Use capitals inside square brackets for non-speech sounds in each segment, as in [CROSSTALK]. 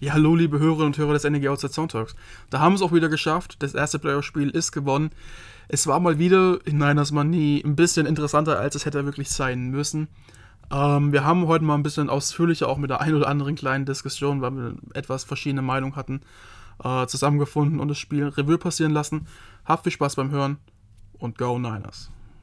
Ja, hallo, liebe Hörerinnen und Hörer des NEG Outside Soundtalks. Da haben wir es auch wieder geschafft. Das erste Playoff-Spiel ist gewonnen. Es war mal wieder in Niners Money ein bisschen interessanter, als es hätte wirklich sein müssen. Ähm, wir haben heute mal ein bisschen ausführlicher, auch mit der ein oder anderen kleinen Diskussion, weil wir etwas verschiedene Meinungen hatten, äh, zusammengefunden und das Spiel Revue passieren lassen. Habt viel Spaß beim Hören und Go Niners!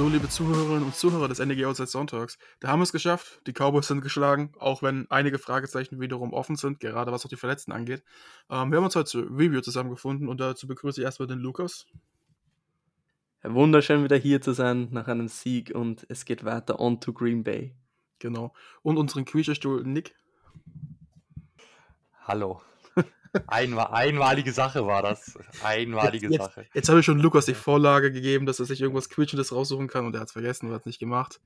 Hallo, liebe Zuhörerinnen und Zuhörer des NDG Outside Sonntags. Da haben wir es geschafft. Die Cowboys sind geschlagen, auch wenn einige Fragezeichen wiederum offen sind, gerade was auch die Verletzten angeht. Ähm, wir haben uns heute zur Review zusammengefunden und dazu begrüße ich erstmal den Lukas. Wunderschön wieder hier zu sein nach einem Sieg und es geht weiter on to Green Bay. Genau. Und unseren Quietscherstuhl Nick. Hallo. Einmal, einmalige Sache war das. Einmalige jetzt, Sache. Jetzt, jetzt habe ich schon Lukas die Vorlage gegeben, dass er sich irgendwas Quietschendes raussuchen kann und er hat es vergessen und hat es nicht gemacht.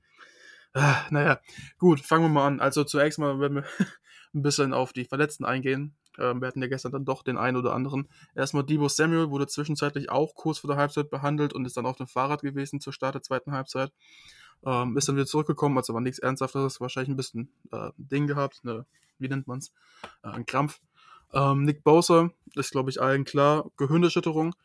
Ah, naja, gut, fangen wir mal an. Also zunächst mal werden wir [LAUGHS] ein bisschen auf die Verletzten eingehen. Ähm, wir hatten ja gestern dann doch den einen oder anderen. Erstmal Debo Samuel wurde zwischenzeitlich auch kurz vor der Halbzeit behandelt und ist dann auf dem Fahrrad gewesen zur Start der zweiten Halbzeit. Ähm, ist dann wieder zurückgekommen, also war nichts Ernsthaftes, wahrscheinlich ein bisschen äh, Ding gehabt, ne, wie nennt man es? Äh, ein Krampf. Ähm, Nick Bowser ist, glaube ich, allen klar, Gehirnerschütterung.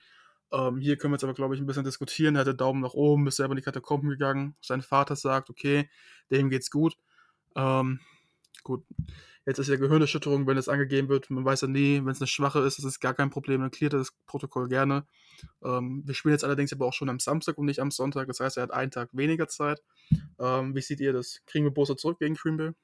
Ähm, hier können wir jetzt aber, glaube ich, ein bisschen diskutieren. Er hatte Daumen nach oben, ist selber in die Katakomben gegangen. Sein Vater sagt, okay, dem geht's gut. Ähm, gut, jetzt ist ja Gehirnerschütterung, wenn es angegeben wird. Man weiß ja nie, wenn es eine schwache ist, das ist gar kein Problem, dann klärt er das Protokoll gerne. Ähm, wir spielen jetzt allerdings aber auch schon am Samstag und nicht am Sonntag. Das heißt, er hat einen Tag weniger Zeit. Ähm, wie seht ihr das? Kriegen wir Bowser zurück gegen Green?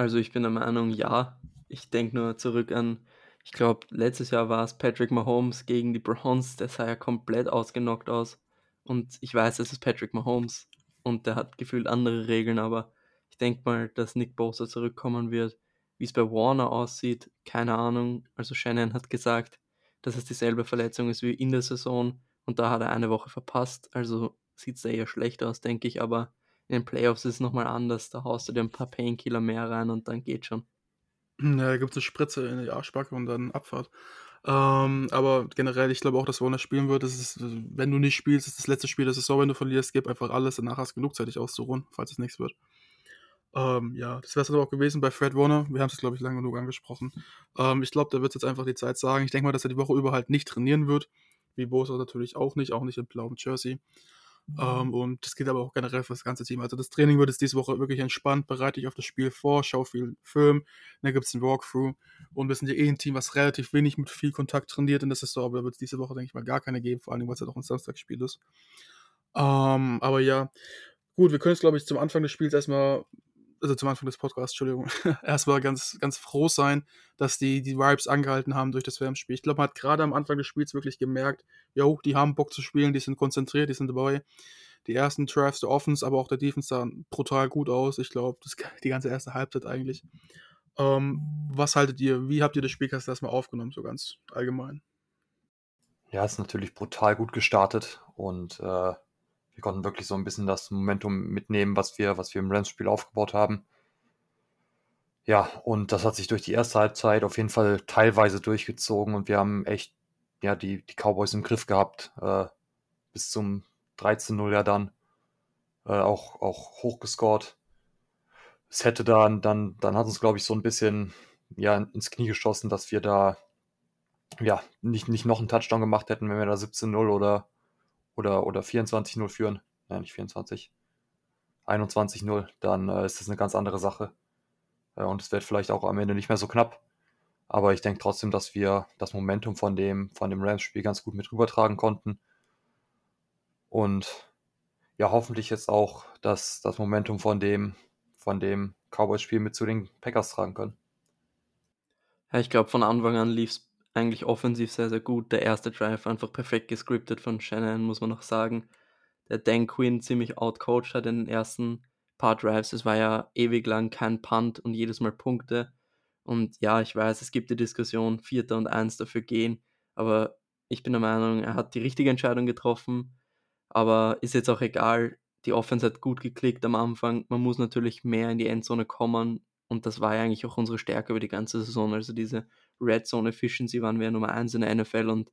Also ich bin der Meinung, ja. Ich denke nur zurück an, ich glaube, letztes Jahr war es Patrick Mahomes gegen die Browns, der sah ja komplett ausgenockt aus. Und ich weiß, es ist Patrick Mahomes und der hat gefühlt andere Regeln, aber ich denke mal, dass Nick Bosa zurückkommen wird. Wie es bei Warner aussieht, keine Ahnung. Also Shannon hat gesagt, dass es dieselbe Verletzung ist wie in der Saison und da hat er eine Woche verpasst. Also sieht es eher schlecht aus, denke ich, aber in den Playoffs ist es nochmal anders. Da haust du dir ein paar Painkiller mehr rein und dann geht schon. Ja, da gibt es eine Spritze in die Arschbacke und dann Abfahrt. Ähm, aber generell, ich glaube auch, dass Warner spielen wird. Das ist, wenn du nicht spielst, ist das letzte Spiel der Saison, wenn du verlierst, gib einfach alles, danach hast du genug Zeit, dich auszuruhen, falls es nichts wird. Ähm, ja, das wäre es dann auch gewesen bei Fred Warner. Wir haben es, glaube ich, lange genug angesprochen. Ähm, ich glaube, da wird jetzt einfach die Zeit sagen. Ich denke mal, dass er die Woche über halt nicht trainieren wird. Wie Bosa natürlich auch nicht, auch nicht in blauem Jersey. Ähm, und das geht aber auch generell für das ganze Team. Also das Training wird jetzt diese Woche wirklich entspannt, bereite dich auf das Spiel vor, schau viel Film, dann gibt es ein Walkthrough und wir sind ja eh ein Team, was relativ wenig mit viel Kontakt trainiert in der Saison, aber da wird es diese Woche, denke ich mal, gar keine geben, vor allem, weil es ja doch ein Samstagsspiel ist. Ähm, aber ja, gut, wir können jetzt, glaube ich, zum Anfang des Spiels erstmal also zum Anfang des Podcasts, Entschuldigung, [LAUGHS] erstmal ganz, ganz froh sein, dass die, die Vibes angehalten haben durch das WM-Spiel. Ich glaube, man hat gerade am Anfang des Spiels wirklich gemerkt, jo, die haben Bock zu spielen, die sind konzentriert, die sind dabei. Die ersten Drafts der Offense, aber auch der Defense sahen brutal gut aus. Ich glaube, [LAUGHS] die ganze erste Halbzeit eigentlich. Ähm, was haltet ihr? Wie habt ihr das Spielcast erstmal aufgenommen, so ganz allgemein? Ja, ist natürlich brutal gut gestartet und äh, wir konnten wirklich so ein bisschen das Momentum mitnehmen, was wir, was wir im Rams-Spiel aufgebaut haben. Ja, und das hat sich durch die erste Halbzeit auf jeden Fall teilweise durchgezogen und wir haben echt ja, die, die Cowboys im Griff gehabt. Äh, bis zum 13-0 ja dann. Äh, auch, auch hochgescored. Es hätte dann, dann, dann hat uns, glaube ich, so ein bisschen ja, ins Knie geschossen, dass wir da ja, nicht, nicht noch einen Touchdown gemacht hätten, wenn wir da 17-0 oder, oder, oder 24-0 führen. Ja, nicht 24. 21-0, dann äh, ist das eine ganz andere Sache. Äh, und es wird vielleicht auch am Ende nicht mehr so knapp. Aber ich denke trotzdem, dass wir das Momentum von dem, von dem Rams-Spiel ganz gut mit rübertragen konnten. Und ja, hoffentlich jetzt auch das, das Momentum von dem, von dem Cowboys-Spiel mit zu den Packers tragen können. Ja, ich glaube, von Anfang an lief es eigentlich offensiv sehr, sehr gut. Der erste Drive einfach perfekt gescriptet von Shannon, muss man noch sagen. Der Dan Quinn ziemlich outcoached hat in den ersten paar Drives. Es war ja ewig lang kein Punt und jedes Mal Punkte. Und ja, ich weiß, es gibt die Diskussion, Vierter und Eins dafür gehen. Aber ich bin der Meinung, er hat die richtige Entscheidung getroffen aber ist jetzt auch egal. die Offense hat gut geklickt am Anfang. Man muss natürlich mehr in die Endzone kommen. Und das war ja eigentlich auch unsere Stärke über die ganze Saison. Also diese Red Zone Efficiency waren wir Nummer 1 in der NFL. Und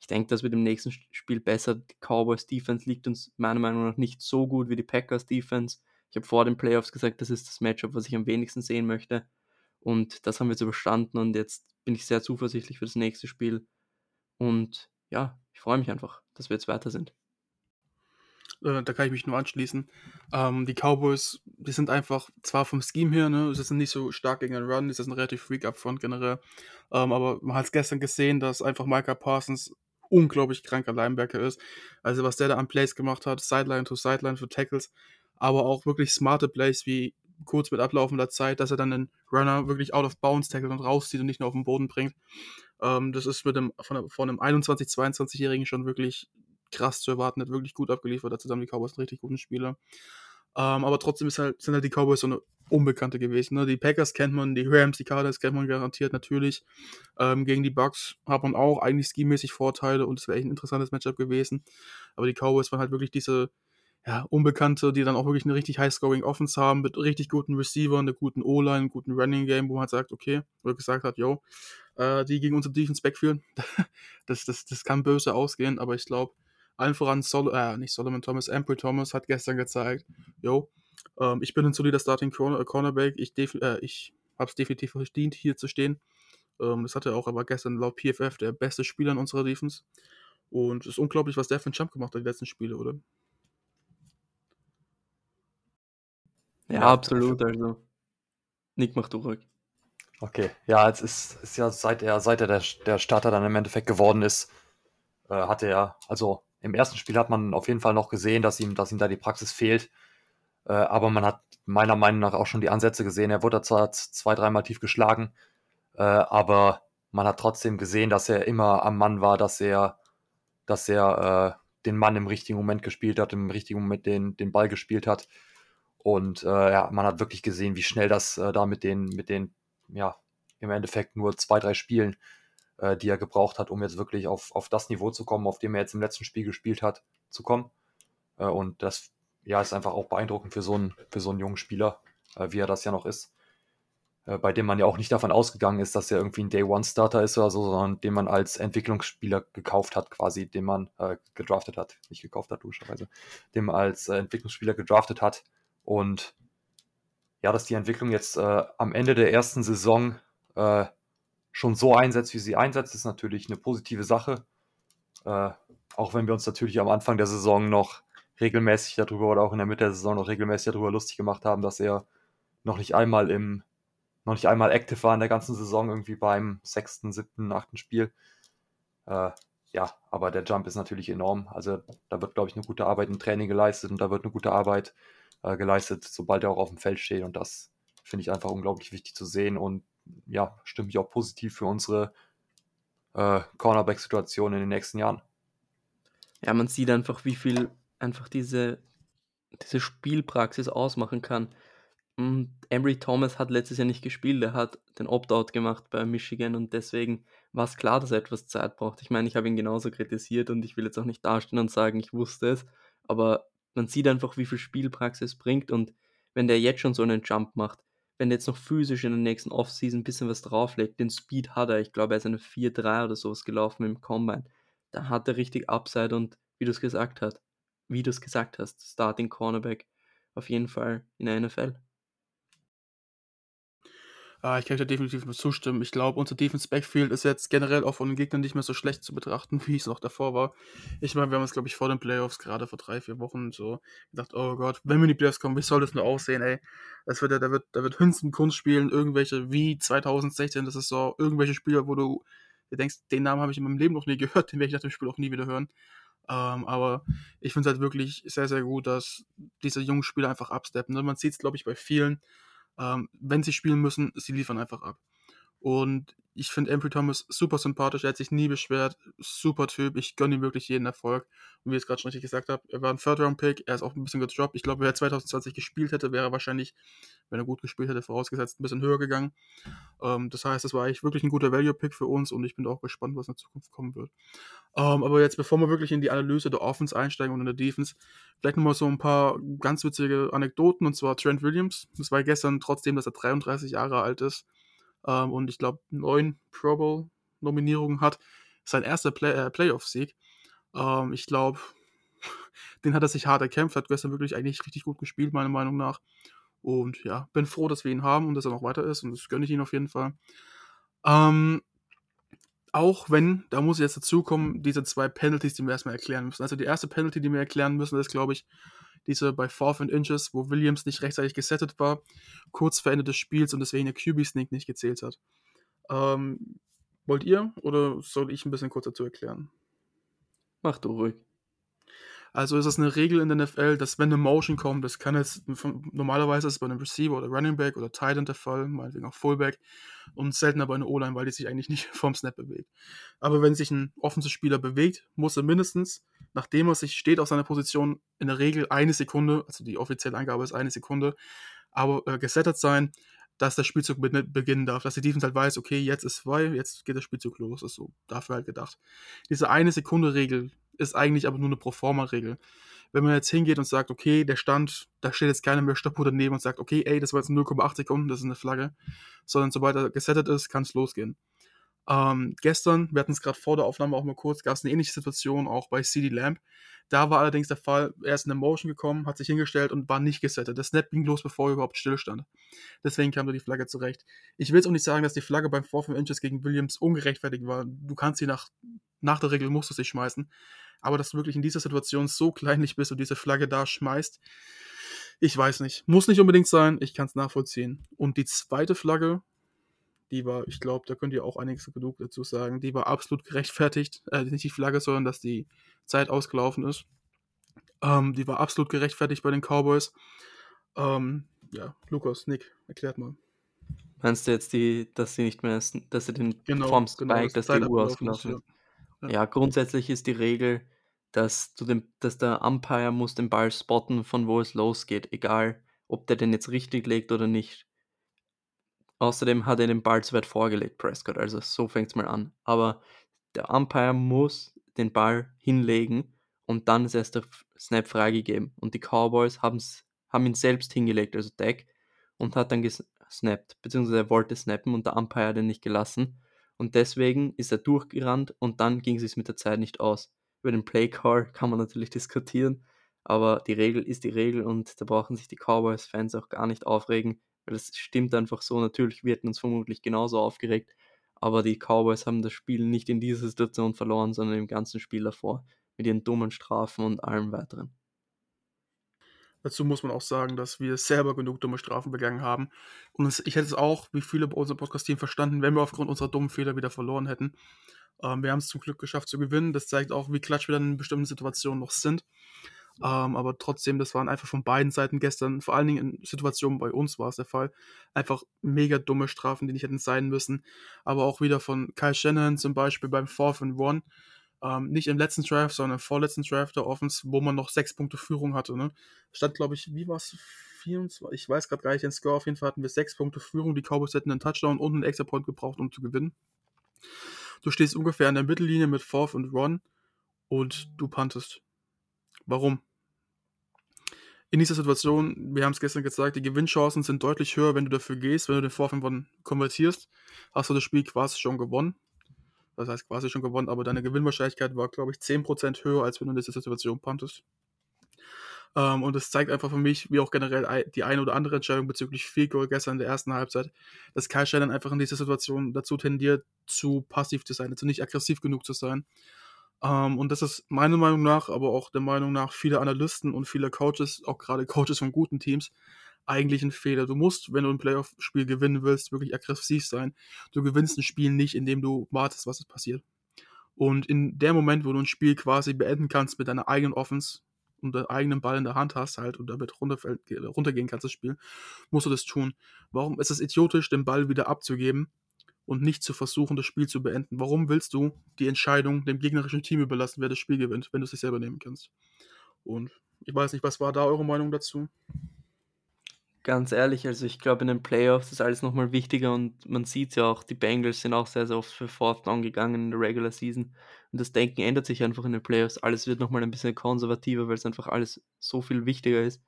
ich denke, das wird im nächsten Spiel besser. Die Cowboys Defense liegt uns meiner Meinung nach nicht so gut wie die Packers Defense. Ich habe vor den Playoffs gesagt, das ist das Matchup, was ich am wenigsten sehen möchte. Und das haben wir jetzt überstanden und jetzt bin ich sehr zuversichtlich für das nächste Spiel. Und ja, ich freue mich einfach, dass wir jetzt weiter sind. Äh, da kann ich mich nur anschließen. Ähm, die Cowboys, die sind einfach, zwar vom Scheme her, ne, sie sind nicht so stark gegen den Run, die sind relativ freak up front generell. Ähm, aber man hat es gestern gesehen, dass einfach Micah Parsons unglaublich kranker Linebacker ist. Also was der da an Plays gemacht hat, Sideline to Sideline für Tackles, aber auch wirklich smarte Plays wie kurz mit ablaufender Zeit, dass er dann den Runner wirklich out of bounds tackelt und rauszieht und nicht nur auf den Boden bringt. Ähm, das ist mit dem, von, von einem 21-, 22-Jährigen schon wirklich krass zu erwarten, hat wirklich gut abgeliefert, dazu haben die Cowboys einen richtig guten Spieler. Ähm, aber trotzdem halt, sind halt die Cowboys so eine Unbekannte gewesen. Ne? Die Packers kennt man, die Rams, die Cardinals kennt man garantiert natürlich. Ähm, gegen die Bucks hat man auch eigentlich skimäßig Vorteile und es wäre echt ein interessantes Matchup gewesen. Aber die Cowboys waren halt wirklich diese ja, Unbekannte, die dann auch wirklich eine richtig high-scoring Offense haben, mit richtig guten Receivern, einer guten O-Line, einem guten Running-Game, wo man halt sagt, okay, oder gesagt hat, yo, äh, die gegen unser Defense backfield, [LAUGHS] das, das, das kann böse ausgehen, aber ich glaube, allen voran, Sol äh, nicht Solomon Thomas, Ample Thomas hat gestern gezeigt, yo, ähm, ich bin ein solider Starting Corner Cornerback, ich, äh, ich habe es definitiv verdient, hier zu stehen. Ähm, das hatte auch aber gestern laut PFF der beste Spieler in unserer Defense. Und es ist unglaublich, was der für einen Jump gemacht hat, die letzten Spiele, oder? Ja, ja absolut. Also, Nick, mach du ruhig. Okay, ja, es ist, ist ja seit er, seit er der, der Starter dann im Endeffekt geworden ist, äh, hat er, also im ersten Spiel hat man auf jeden Fall noch gesehen, dass ihm, dass ihm da die Praxis fehlt. Äh, aber man hat meiner Meinung nach auch schon die Ansätze gesehen. Er wurde zwar zwei, dreimal tief geschlagen, äh, aber man hat trotzdem gesehen, dass er immer am Mann war, dass er, dass er äh, den Mann im richtigen Moment gespielt hat, im richtigen Moment den, den Ball gespielt hat. Und äh, ja, man hat wirklich gesehen, wie schnell das äh, da mit den, mit den, ja, im Endeffekt nur zwei, drei Spielen äh, die er gebraucht hat, um jetzt wirklich auf, auf das Niveau zu kommen, auf dem er jetzt im letzten Spiel gespielt hat, zu kommen. Äh, und das ja, ist einfach auch beeindruckend für so einen, für so einen jungen Spieler, äh, wie er das ja noch ist. Äh, bei dem man ja auch nicht davon ausgegangen ist, dass er irgendwie ein Day-One-Starter ist oder so, sondern den man als Entwicklungsspieler gekauft hat, quasi, den man äh, gedraftet hat. Nicht gekauft hat, logischerweise. Den man als äh, Entwicklungsspieler gedraftet hat. Und ja, dass die Entwicklung jetzt am Ende der ersten Saison schon so einsetzt, wie sie einsetzt, ist natürlich eine positive Sache. Äh, auch wenn wir uns natürlich am Anfang der Saison noch regelmäßig darüber oder auch in der Mitte der Saison noch regelmäßig darüber lustig gemacht haben, dass er noch nicht einmal im, noch nicht einmal active war in der ganzen Saison, irgendwie beim sechsten, siebten, achten Spiel. Äh, ja, aber der Jump ist natürlich enorm. Also da wird, glaube ich, eine gute Arbeit im Training geleistet und da wird eine gute Arbeit äh, geleistet, sobald er auch auf dem Feld steht. Und das finde ich einfach unglaublich wichtig zu sehen. Und ja, stimmt mich auch positiv für unsere äh, Cornerback-Situation in den nächsten Jahren. Ja, man sieht einfach, wie viel einfach diese, diese Spielpraxis ausmachen kann. Und Emery Thomas hat letztes Jahr nicht gespielt, er hat den Opt-out gemacht bei Michigan und deswegen war es klar, dass er etwas Zeit braucht. Ich meine, ich habe ihn genauso kritisiert und ich will jetzt auch nicht dastehen und sagen, ich wusste es, aber man sieht einfach, wie viel Spielpraxis bringt und wenn der jetzt schon so einen Jump macht, wenn er jetzt noch physisch in der nächsten Offseason ein bisschen was drauflegt, den Speed hat er, ich glaube, er ist eine 4-3 oder sowas gelaufen im Combine, dann hat er richtig Upside und wie du es gesagt hast, wie du es gesagt hast, Starting Cornerback auf jeden Fall in der NFL. Ah, ich kann dir definitiv nur zustimmen. Ich glaube, unser Defense Backfield ist jetzt generell auch von den Gegnern nicht mehr so schlecht zu betrachten, [LAUGHS] wie es noch davor war. Ich meine, wir haben uns, glaube ich, vor den Playoffs gerade vor drei, vier Wochen so gedacht, oh Gott, wenn wir in die Playoffs kommen, wie soll das nur aussehen, ey? Das wird, da wird, da wird Hünzen Kunst spielen, irgendwelche, wie 2016, das ist so, irgendwelche Spieler, wo du dir denkst, den Namen habe ich in meinem Leben noch nie [LAUGHS] gehört, den werde ich nach dem Spiel auch nie wieder hören. Ähm, aber ich finde es halt wirklich sehr, sehr gut, dass diese jungen Spieler einfach absteppen. Ne? Man sieht es, glaube ich, bei vielen, ähm, wenn sie spielen müssen, sie liefern einfach ab. Und ich finde Ambry Thomas super sympathisch, er hat sich nie beschwert, super Typ, ich gönne ihm wirklich jeden Erfolg. Und wie ich es gerade schon richtig gesagt habe, er war ein Third-Round-Pick, er ist auch ein bisschen gedroppt. Ich glaube, wenn er 2020 gespielt hätte, wäre er wahrscheinlich, wenn er gut gespielt hätte, vorausgesetzt, ein bisschen höher gegangen. Ähm, das heißt, das war eigentlich wirklich ein guter Value-Pick für uns und ich bin auch gespannt, was in der Zukunft kommen wird. Ähm, aber jetzt, bevor wir wirklich in die Analyse der Offense einsteigen und in der Defense, vielleicht nochmal so ein paar ganz witzige Anekdoten und zwar Trent Williams. Das war gestern, trotzdem, dass er 33 Jahre alt ist, ähm, und ich glaube neun Pro Bowl Nominierungen hat. Sein erster Play äh, Playoff-Sieg. Ähm, ich glaube, [LAUGHS] den hat er sich hart erkämpft, hat gestern wirklich eigentlich richtig gut gespielt, meiner Meinung nach. Und ja, bin froh, dass wir ihn haben und dass er noch weiter ist und das gönne ich ihn auf jeden Fall. Ähm, auch wenn, da muss ich jetzt dazu kommen, diese zwei Penalties, die wir erstmal erklären müssen. Also die erste Penalty, die wir erklären müssen, ist, glaube ich, diese bei Fourth and Inches, wo Williams nicht rechtzeitig gesettet war, kurz vor Ende des Spiels und deswegen der QB-Sneak nicht gezählt hat. Ähm, wollt ihr oder soll ich ein bisschen kurz dazu erklären? Mach du ruhig. Also ist es eine Regel in der NFL, dass wenn eine Motion kommt, das kann jetzt normalerweise ist es bei einem Receiver oder Running Back oder Tight End der Fall, meinetwegen auch Fullback und seltener bei einer O-Line, weil die sich eigentlich nicht [LAUGHS] vom Snap bewegt. Aber wenn sich ein Offensive-Spieler bewegt, muss er mindestens, nachdem er sich steht auf seiner Position, in der Regel eine Sekunde, also die offizielle Angabe ist eine Sekunde, aber äh, gesettet sein, dass der Spielzug beginnen darf, dass die Defense halt weiß, okay, jetzt ist zwei, jetzt geht der Spielzug los, ist so dafür halt gedacht. Diese eine Sekunde Regel ist eigentlich aber nur eine Proforma-Regel. Wenn man jetzt hingeht und sagt, okay, der Stand, da steht jetzt keiner mehr Stoppuhr daneben und sagt, okay, ey, das war jetzt 0,8 Sekunden, das ist eine Flagge, sondern sobald er gesettet ist, kann es losgehen. Ähm, gestern, wir hatten es gerade vor der Aufnahme auch mal kurz, gab es eine ähnliche Situation auch bei CD Lamp. Da war allerdings der Fall, er ist in eine Motion gekommen, hat sich hingestellt und war nicht gesettet. Der Snap ging los, bevor er überhaupt stillstand. Deswegen kam da die Flagge zurecht. Ich will jetzt auch nicht sagen, dass die Flagge beim 4 Inches gegen Williams ungerechtfertigt war. Du kannst sie nach, nach der Regel, musst du sie schmeißen. Aber dass du wirklich in dieser Situation so kleinlich bist und diese Flagge da schmeißt, ich weiß nicht. Muss nicht unbedingt sein, ich kann es nachvollziehen. Und die zweite Flagge, die war, ich glaube, da könnt ihr auch einiges genug dazu sagen, die war absolut gerechtfertigt. Äh, nicht die Flagge, sondern dass die Zeit ausgelaufen ist. Ähm, die war absolut gerechtfertigt bei den Cowboys. Ähm, ja, Lukas, Nick, erklärt mal. Meinst du jetzt die, dass sie nicht mehr, dass sie den genau, vom Spike, genau, dass die Uhr ausgelaufen ist? Ja. ja. grundsätzlich ist die Regel, dass, du den, dass der Umpire muss den Ball spotten, von wo es losgeht, egal ob der den jetzt richtig legt oder nicht. Außerdem hat er den Ball zu weit vorgelegt, Prescott. Also so fängt es mal an. Aber der Umpire muss den Ball hinlegen und dann ist erst der Snap freigegeben. Und die Cowboys haben ihn selbst hingelegt, also Deck, und hat dann gesnappt, beziehungsweise er wollte snappen und der Umpire hat ihn nicht gelassen. Und deswegen ist er durchgerannt und dann ging es mit der Zeit nicht aus. Über den Play Call kann man natürlich diskutieren, aber die Regel ist die Regel und da brauchen sich die Cowboys-Fans auch gar nicht aufregen. Weil das stimmt einfach so. Natürlich wird uns vermutlich genauso aufgeregt. Aber die Cowboys haben das Spiel nicht in dieser Situation verloren, sondern im ganzen Spiel davor. Mit ihren dummen Strafen und allem weiteren. Dazu muss man auch sagen, dass wir selber genug dumme Strafen begangen haben. Und ich hätte es auch, wie viele bei unserem Podcast-Team verstanden, wenn wir aufgrund unserer dummen Fehler wieder verloren hätten. Ähm, wir haben es zum Glück geschafft zu gewinnen. Das zeigt auch, wie klatsch wir dann in bestimmten Situationen noch sind. Ähm, aber trotzdem, das waren einfach von beiden Seiten gestern, vor allen Dingen in Situationen bei uns war es der Fall, einfach mega dumme Strafen, die nicht hätten sein müssen. Aber auch wieder von Kyle Shannon zum Beispiel beim Fourth and One. Ähm, nicht im letzten Draft, sondern im vorletzten Draft der Offense, wo man noch sechs Punkte Führung hatte. Ne? Stand, glaube ich, wie war es? 24, ich weiß gerade gar nicht den Score, auf jeden Fall hatten wir sechs Punkte Führung. Die Cowboys hätten einen Touchdown und einen Extra Point gebraucht, um zu gewinnen. Du stehst ungefähr an der Mittellinie mit Fourth und One und du puntest. Warum? In dieser Situation, wir haben es gestern gesagt, die Gewinnchancen sind deutlich höher, wenn du dafür gehst, wenn du den Vorfeld konvertierst, hast du das Spiel quasi schon gewonnen. Das heißt quasi schon gewonnen, aber deine Gewinnwahrscheinlichkeit war, glaube ich, 10% höher, als wenn du in dieser Situation puntest. Ähm, und es zeigt einfach für mich, wie auch generell die eine oder andere Entscheidung bezüglich Field Goal gestern in der ersten Halbzeit, dass Kai Shannon einfach in dieser Situation dazu tendiert, zu passiv zu sein, also nicht aggressiv genug zu sein. Ähm, und das ist meiner Meinung nach, aber auch der Meinung nach vieler Analysten und vieler Coaches, auch gerade Coaches von guten Teams, eigentlich ein Fehler. Du musst, wenn du ein Playoff-Spiel gewinnen willst, wirklich aggressiv sein. Du gewinnst ein Spiel nicht, indem du wartest, was passiert. Und in dem Moment, wo du ein Spiel quasi beenden kannst mit deiner eigenen Offense und deinem eigenen Ball in der Hand hast halt und damit runtergehen kannst, das Spiel, musst du das tun. Warum ist es idiotisch, den Ball wieder abzugeben und nicht zu versuchen, das Spiel zu beenden. Warum willst du die Entscheidung dem gegnerischen Team überlassen, wer das Spiel gewinnt, wenn du es sich selber nehmen kannst? Und ich weiß nicht, was war da eure Meinung dazu? Ganz ehrlich, also ich glaube, in den Playoffs ist alles nochmal wichtiger und man sieht ja auch, die Bengals sind auch sehr, sehr oft für Fourth Down gegangen in der Regular Season. Und das Denken ändert sich einfach in den Playoffs. Alles wird nochmal ein bisschen konservativer, weil es einfach alles so viel wichtiger ist.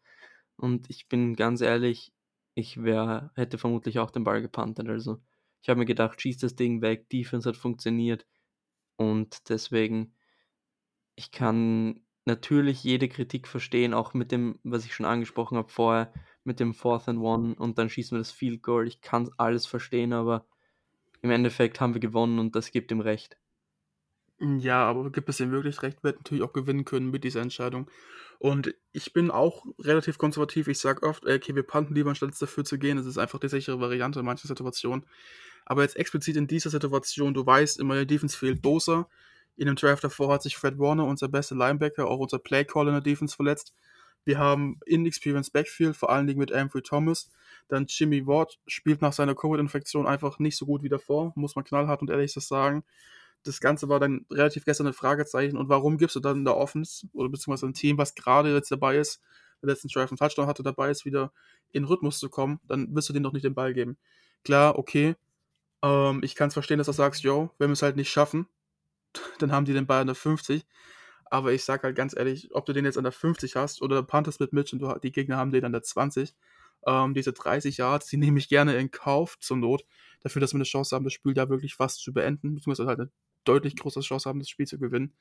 Und ich bin ganz ehrlich, ich wär, hätte vermutlich auch den Ball gepantet. Also ich habe mir gedacht, schieß das Ding weg, Defense hat funktioniert. Und deswegen, ich kann natürlich jede Kritik verstehen, auch mit dem, was ich schon angesprochen habe vorher, mit dem Fourth and One und dann schießen wir das Field Goal. Ich kann alles verstehen, aber im Endeffekt haben wir gewonnen und das gibt ihm recht. Ja, aber gibt es ihm wirklich recht? Wir hätten natürlich auch gewinnen können mit dieser Entscheidung. Und ich bin auch relativ konservativ. Ich sage oft, okay, wir panten lieber, anstatt dafür zu gehen. Das ist einfach die sichere Variante in manchen Situationen. Aber jetzt explizit in dieser Situation, du weißt, in meiner Defense fehlt Bosa. In dem Draft davor hat sich Fred Warner, unser bester Linebacker, auch unser Playcaller in der Defense verletzt. Wir haben Inexperienced Backfield, vor allen Dingen mit Amphrey Thomas. Dann Jimmy Ward spielt nach seiner Covid-Infektion einfach nicht so gut wie davor, muss man knallhart und ehrlich sagen. Das Ganze war dann relativ gestern ein Fragezeichen. Und warum gibst du dann in der Offense oder beziehungsweise ein Team, was gerade jetzt dabei ist, der letzten Drive einen Touchdown hatte, dabei ist, wieder in Rhythmus zu kommen, dann wirst du denen doch nicht den Ball geben. Klar, okay. Ähm, ich kann es verstehen, dass du sagst, yo, wenn wir es halt nicht schaffen, [LAUGHS] dann haben die den Ball an der 50. Aber ich sag halt ganz ehrlich, ob du den jetzt an der 50 hast oder Panthers mit Mitch und du, die Gegner haben den an der 20, ähm, diese 30 Yards, die [LAUGHS] nehme ich gerne in Kauf zur Not, dafür, dass wir eine Chance haben, das Spiel da wirklich fast zu beenden, beziehungsweise halt eine deutlich größere Chance haben, das Spiel zu gewinnen.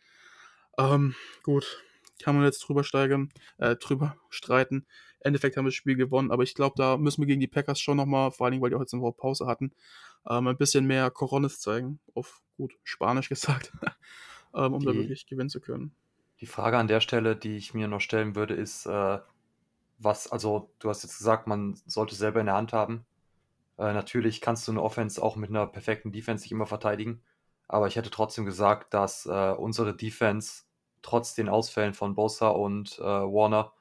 Ähm, gut, kann man jetzt drüber steigern, äh, drüber streiten. Im Endeffekt haben wir das Spiel gewonnen, aber ich glaube, da müssen wir gegen die Packers schon nochmal, vor allem, weil die auch jetzt eine Woche Pause hatten, ähm, ein bisschen mehr Coronis zeigen, auf gut Spanisch [LAUGHS] gesagt, ähm, um die, da wirklich gewinnen zu können. Die Frage an der Stelle, die ich mir noch stellen würde, ist, äh, was, also du hast jetzt gesagt, man sollte selber in der Hand haben. Äh, natürlich kannst du eine Offense auch mit einer perfekten Defense nicht immer verteidigen, aber ich hätte trotzdem gesagt, dass äh, unsere Defense trotz den Ausfällen von Bosa und äh, Warner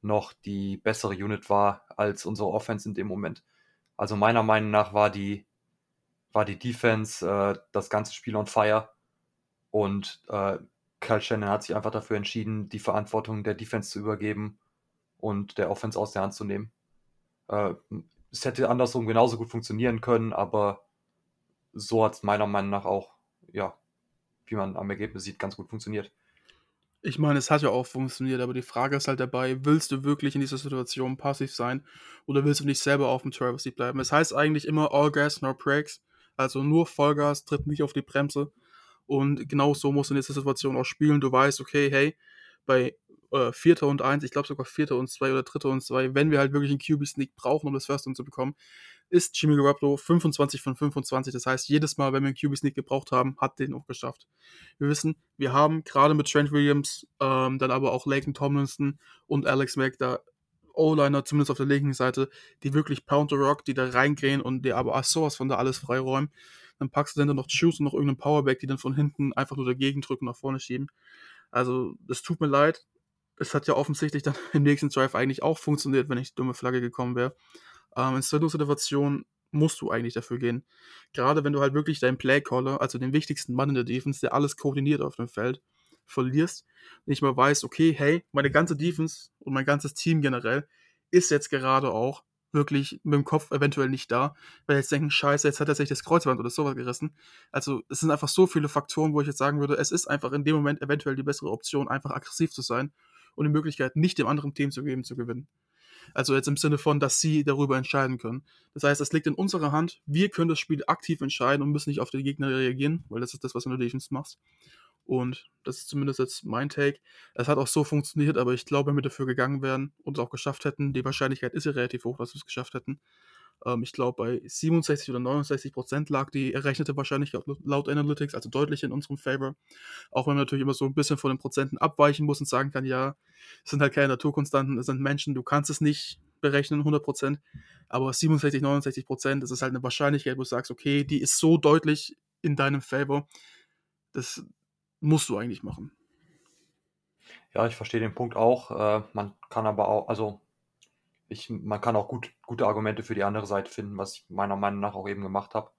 noch die bessere Unit war als unsere Offense in dem Moment. Also meiner Meinung nach war die, war die Defense äh, das ganze Spiel on fire und äh, Kyle Shannon hat sich einfach dafür entschieden, die Verantwortung der Defense zu übergeben und der Offense aus der Hand zu nehmen. Äh, es hätte andersrum genauso gut funktionieren können, aber so hat es meiner Meinung nach auch, ja, wie man am Ergebnis sieht, ganz gut funktioniert. Ich meine, es hat ja auch funktioniert, aber die Frage ist halt dabei, willst du wirklich in dieser Situation passiv sein oder willst du nicht selber auf dem Travel Seat bleiben? Es heißt eigentlich immer All Gas, No Brakes, also nur Vollgas, tritt nicht auf die Bremse. Und genau so musst du in dieser Situation auch spielen. Du weißt, okay, hey, bei äh, Vierter und Eins, ich glaube sogar Vierter und Zwei oder Dritter und Zwei, wenn wir halt wirklich einen QB-Sneak brauchen, um das First Down zu bekommen, ist Jimmy Garoppolo 25 von 25. Das heißt, jedes Mal, wenn wir einen QB-Sneak gebraucht haben, hat den auch geschafft. Wir wissen, wir haben gerade mit Trent Williams, ähm, dann aber auch Laken Tomlinson und Alex Mack da O-Liner, zumindest auf der linken Seite, die wirklich Pound the Rock, die da reingehen und die aber sowas von da alles freiräumen. Dann packst du dann noch Shoes und noch irgendeinen Powerback, die dann von hinten einfach nur dagegen drücken, nach vorne schieben. Also, es tut mir leid. Es hat ja offensichtlich dann [LAUGHS] im nächsten Drive eigentlich auch funktioniert, wenn ich die dumme Flagge gekommen wäre. Ähm, in solchen Situationen musst du eigentlich dafür gehen. Gerade wenn du halt wirklich deinen Playcaller, also den wichtigsten Mann in der Defense, der alles koordiniert auf dem Feld, verlierst, nicht mal weißt, okay, hey, meine ganze Defense und mein ganzes Team generell ist jetzt gerade auch wirklich mit dem Kopf eventuell nicht da, weil jetzt denken, scheiße, jetzt hat er sich das Kreuzband oder sowas gerissen. Also es sind einfach so viele Faktoren, wo ich jetzt sagen würde, es ist einfach in dem Moment eventuell die bessere Option, einfach aggressiv zu sein und die Möglichkeit nicht dem anderen Team zu geben, zu gewinnen. Also jetzt im Sinne von, dass sie darüber entscheiden können. Das heißt, es liegt in unserer Hand. Wir können das Spiel aktiv entscheiden und müssen nicht auf den Gegner reagieren, weil das ist das, was du in der Defense machst. Und das ist zumindest jetzt mein Take. Es hat auch so funktioniert, aber ich glaube, wenn wir dafür gegangen wären und es auch geschafft hätten, die Wahrscheinlichkeit ist ja relativ hoch, dass wir es geschafft hätten. Ähm, ich glaube, bei 67 oder 69 Prozent lag die errechnete Wahrscheinlichkeit laut Analytics, also deutlich in unserem Favor. Auch wenn man natürlich immer so ein bisschen von den Prozenten abweichen muss und sagen kann, ja, es sind halt keine Naturkonstanten, es sind Menschen, du kannst es nicht berechnen, 100 Prozent. Aber 67, 69 Prozent, das ist halt eine Wahrscheinlichkeit, wo du sagst, okay, die ist so deutlich in deinem Favor. Das, musst du eigentlich machen. Ja, ich verstehe den Punkt auch. Äh, man kann aber auch, also ich, man kann auch gut, gute Argumente für die andere Seite finden, was ich meiner Meinung nach auch eben gemacht habe.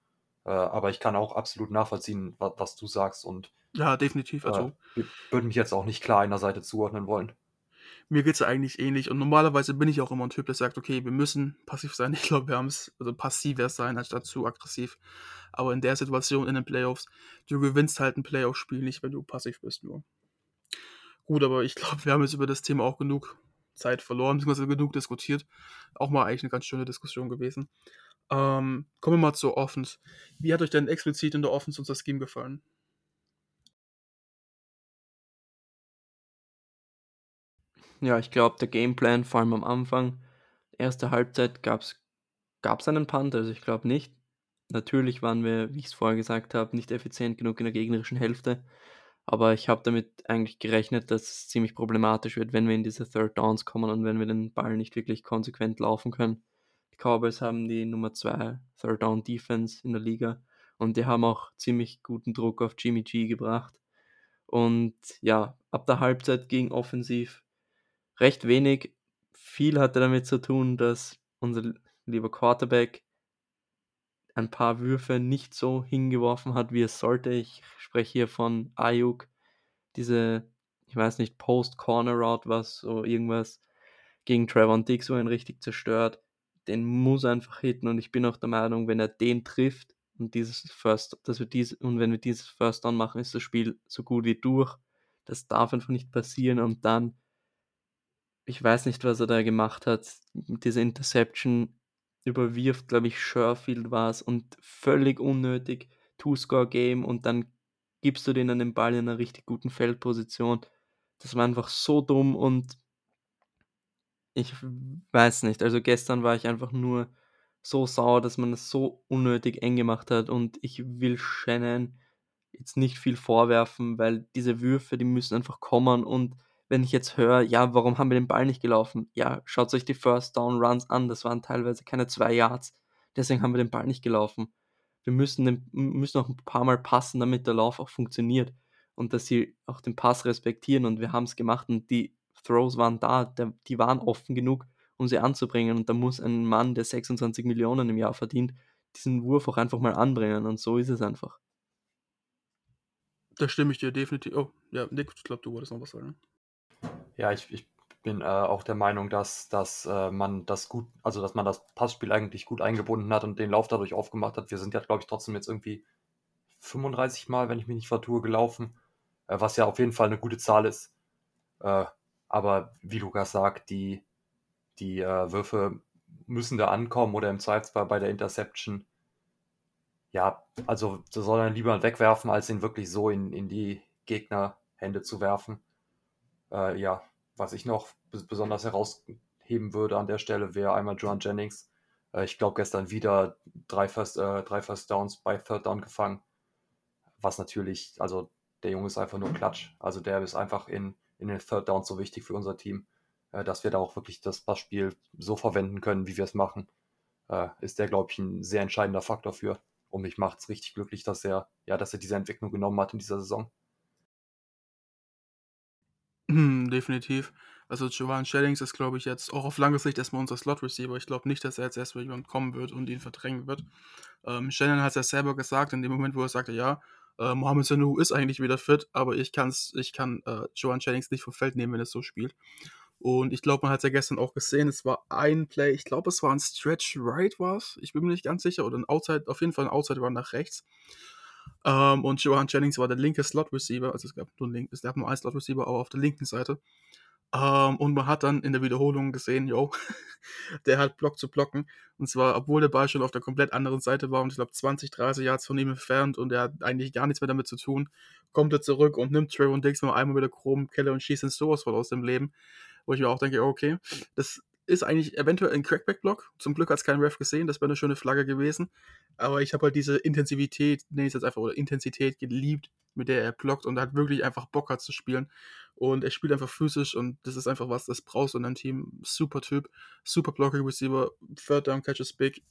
Äh, aber ich kann auch absolut nachvollziehen, was, was du sagst und Ja, definitiv. Also, äh, würde mich jetzt auch nicht klar einer Seite zuordnen wollen. Mir geht's ja eigentlich ähnlich. Und normalerweise bin ich auch immer ein Typ, der sagt, okay, wir müssen passiv sein. Ich glaube, wir haben es, also passiver sein, anstatt zu aggressiv. Aber in der Situation in den Playoffs, du gewinnst halt ein Playoff-Spiel nicht, wenn du passiv bist nur. Gut, aber ich glaube, wir haben jetzt über das Thema auch genug Zeit verloren, beziehungsweise genug diskutiert. Auch mal eigentlich eine ganz schöne Diskussion gewesen. Ähm, kommen wir mal zur Offense. Wie hat euch denn explizit in der Offense unser Scheme gefallen? Ja, ich glaube, der Gameplan, vor allem am Anfang, erste Halbzeit gab es einen Punt, also ich glaube nicht. Natürlich waren wir, wie ich es vorher gesagt habe, nicht effizient genug in der gegnerischen Hälfte. Aber ich habe damit eigentlich gerechnet, dass es ziemlich problematisch wird, wenn wir in diese Third Downs kommen und wenn wir den Ball nicht wirklich konsequent laufen können. Die Cowboys haben die Nummer 2 Third Down Defense in der Liga und die haben auch ziemlich guten Druck auf Jimmy G gebracht. Und ja, ab der Halbzeit ging offensiv recht wenig. Viel hatte damit zu tun, dass unser lieber Quarterback ein paar Würfe nicht so hingeworfen hat, wie es sollte. Ich spreche hier von Ayuk, diese, ich weiß nicht, Post-Corner-Route, was so irgendwas gegen Trevor und Dix, wo ihn richtig zerstört. Den muss einfach hitten und ich bin auch der Meinung, wenn er den trifft und dieses First, dass wir dies, und wenn wir dieses First Down machen, ist das Spiel so gut wie durch. Das darf einfach nicht passieren und dann, ich weiß nicht, was er da gemacht hat, diese Interception überwirft, glaube ich, Sherfield war es und völlig unnötig Two-Score-Game und dann gibst du denen den Ball in einer richtig guten Feldposition. Das war einfach so dumm und ich weiß nicht. Also gestern war ich einfach nur so sauer, dass man es so unnötig eng gemacht hat und ich will Shannon jetzt nicht viel vorwerfen, weil diese Würfe, die müssen einfach kommen und wenn ich jetzt höre, ja, warum haben wir den Ball nicht gelaufen? Ja, schaut euch die First Down Runs an, das waren teilweise keine zwei Yards. Deswegen haben wir den Ball nicht gelaufen. Wir müssen, den, müssen auch ein paar Mal passen, damit der Lauf auch funktioniert und dass sie auch den Pass respektieren und wir haben es gemacht und die Throws waren da, der, die waren offen genug, um sie anzubringen und da muss ein Mann, der 26 Millionen im Jahr verdient, diesen Wurf auch einfach mal anbringen und so ist es einfach. Da stimme ich dir definitiv. Oh, ja, Nick, ich glaube, du wolltest noch was sagen. Ja, ich, ich bin äh, auch der Meinung, dass, dass äh, man das gut, also dass man das Passspiel eigentlich gut eingebunden hat und den Lauf dadurch aufgemacht hat. Wir sind ja, glaube ich, trotzdem jetzt irgendwie 35 Mal, wenn ich mich nicht vertue, gelaufen, äh, was ja auf jeden Fall eine gute Zahl ist. Äh, aber wie Lukas sagt, die, die äh, Würfe müssen da ankommen oder im Zweifelsfall bei der Interception. Ja, also soll er lieber wegwerfen, als ihn wirklich so in, in die Gegnerhände zu werfen. Äh, ja, was ich noch besonders herausheben würde an der Stelle, wäre einmal Joan Jennings. Äh, ich glaube, gestern wieder drei First, äh, drei First Downs bei Third Down gefangen. Was natürlich, also der Junge ist einfach nur Klatsch. Also der ist einfach in, in den Third Downs so wichtig für unser Team, äh, dass wir da auch wirklich das Passspiel so verwenden können, wie wir es machen. Äh, ist der, glaube ich, ein sehr entscheidender Faktor für. Und mich macht es richtig glücklich, dass er, ja, dass er diese Entwicklung genommen hat in dieser Saison. Hm, definitiv. Also Jovan Jennings ist, glaube ich, jetzt auch auf lange Sicht erstmal unser Slot-Receiver. Ich glaube nicht, dass er jetzt erstmal jemand kommen wird und ihn verdrängen wird. Ähm, Shannon hat es ja selber gesagt, in dem Moment, wo er sagte, ja, äh, Mohamed Sanu ist eigentlich wieder fit, aber ich, kann's, ich kann äh, Jovan Jennings nicht vom Feld nehmen, wenn er so spielt. Und ich glaube, man hat es ja gestern auch gesehen, es war ein Play, ich glaube, es war ein Stretch Right war es, ich bin mir nicht ganz sicher, oder ein Outside, auf jeden Fall ein Outside Run nach rechts. Ähm, und Johan Jennings war der linke Slot-Receiver, also es gab nur, link, es gab nur einen Slot-Receiver, aber auf der linken Seite. Ähm, und man hat dann in der Wiederholung gesehen, yo, [LAUGHS] der hat Block zu blocken. Und zwar, obwohl der Ball schon auf der komplett anderen Seite war und ich glaube 20, 30 Yards von ihm entfernt und er hat eigentlich gar nichts mehr damit zu tun, kommt er zurück und nimmt Trevor Dix mal einmal wieder Chrom, Keller und schießt ihn sowas voll aus dem Leben. Wo ich mir auch denke, okay, das ist eigentlich eventuell ein Crackback-Block. Zum Glück hat es kein Ref gesehen, das wäre eine schöne Flagge gewesen. Aber ich habe halt diese Intensivität, nenne ich es jetzt einfach, oder Intensität geliebt, mit der er blockt und er hat wirklich einfach Bock hat zu spielen. Und er spielt einfach physisch und das ist einfach was, das brauchst du in deinem Team. Super Typ, super Blocking Receiver, Third Down Catches Big.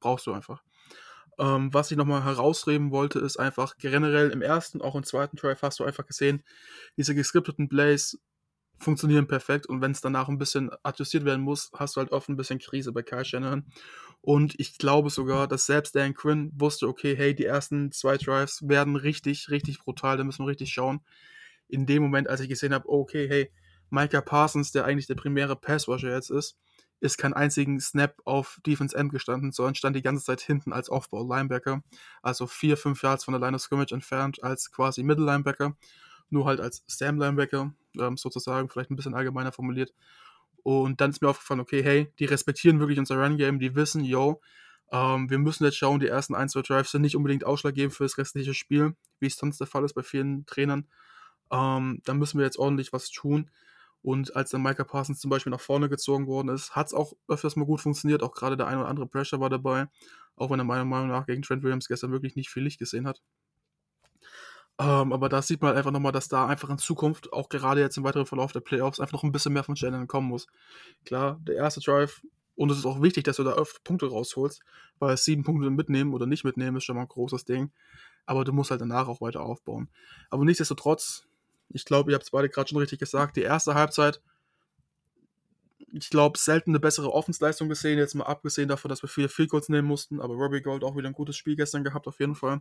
Brauchst du einfach. Ähm, was ich nochmal herausreden wollte, ist einfach generell im ersten, auch im zweiten Drive hast du einfach gesehen, diese geskripteten Plays funktionieren perfekt und wenn es danach ein bisschen adjustiert werden muss, hast du halt oft ein bisschen Krise bei Kyle Shanahan. Und ich glaube sogar, dass selbst Dan Quinn wusste, okay, hey, die ersten zwei Drives werden richtig, richtig brutal, da müssen wir richtig schauen. In dem Moment, als ich gesehen habe, okay, hey, Micah Parsons, der eigentlich der primäre Passwasher jetzt ist, ist kein einzigen Snap auf Defense End gestanden, sondern stand die ganze Zeit hinten als Aufbau-Linebacker. Also vier, fünf Yards von der Line of Scrimmage entfernt als quasi Middle-Linebacker. Nur halt als Sam-Linebacker, ähm, sozusagen, vielleicht ein bisschen allgemeiner formuliert. Und dann ist mir aufgefallen, okay, hey, die respektieren wirklich unser Run-Game, die wissen, yo, ähm, wir müssen jetzt schauen, die ersten ein, zwei Drives sind nicht unbedingt ausschlaggebend für das restliche Spiel, wie es sonst der Fall ist bei vielen Trainern. Ähm, da müssen wir jetzt ordentlich was tun. Und als dann Micah Parsons zum Beispiel nach vorne gezogen worden ist, hat es auch öfters mal gut funktioniert. Auch gerade der ein oder andere Pressure war dabei. Auch wenn er meiner Meinung nach gegen Trent Williams gestern wirklich nicht viel Licht gesehen hat. Ähm, aber da sieht man halt einfach nochmal, dass da einfach in Zukunft, auch gerade jetzt im weiteren Verlauf der Playoffs, einfach noch ein bisschen mehr von Shannon kommen muss. Klar, der erste Drive, und es ist auch wichtig, dass du da öfter Punkte rausholst, weil sieben Punkte mitnehmen oder nicht mitnehmen ist schon mal ein großes Ding. Aber du musst halt danach auch weiter aufbauen. Aber nichtsdestotrotz, ich glaube, ihr habt es beide gerade schon richtig gesagt. Die erste Halbzeit, ich glaube, selten eine bessere Offensleistung gesehen. Jetzt mal abgesehen davon, dass wir viele Field Goals nehmen mussten. Aber Robbie Gold auch wieder ein gutes Spiel gestern gehabt, auf jeden Fall.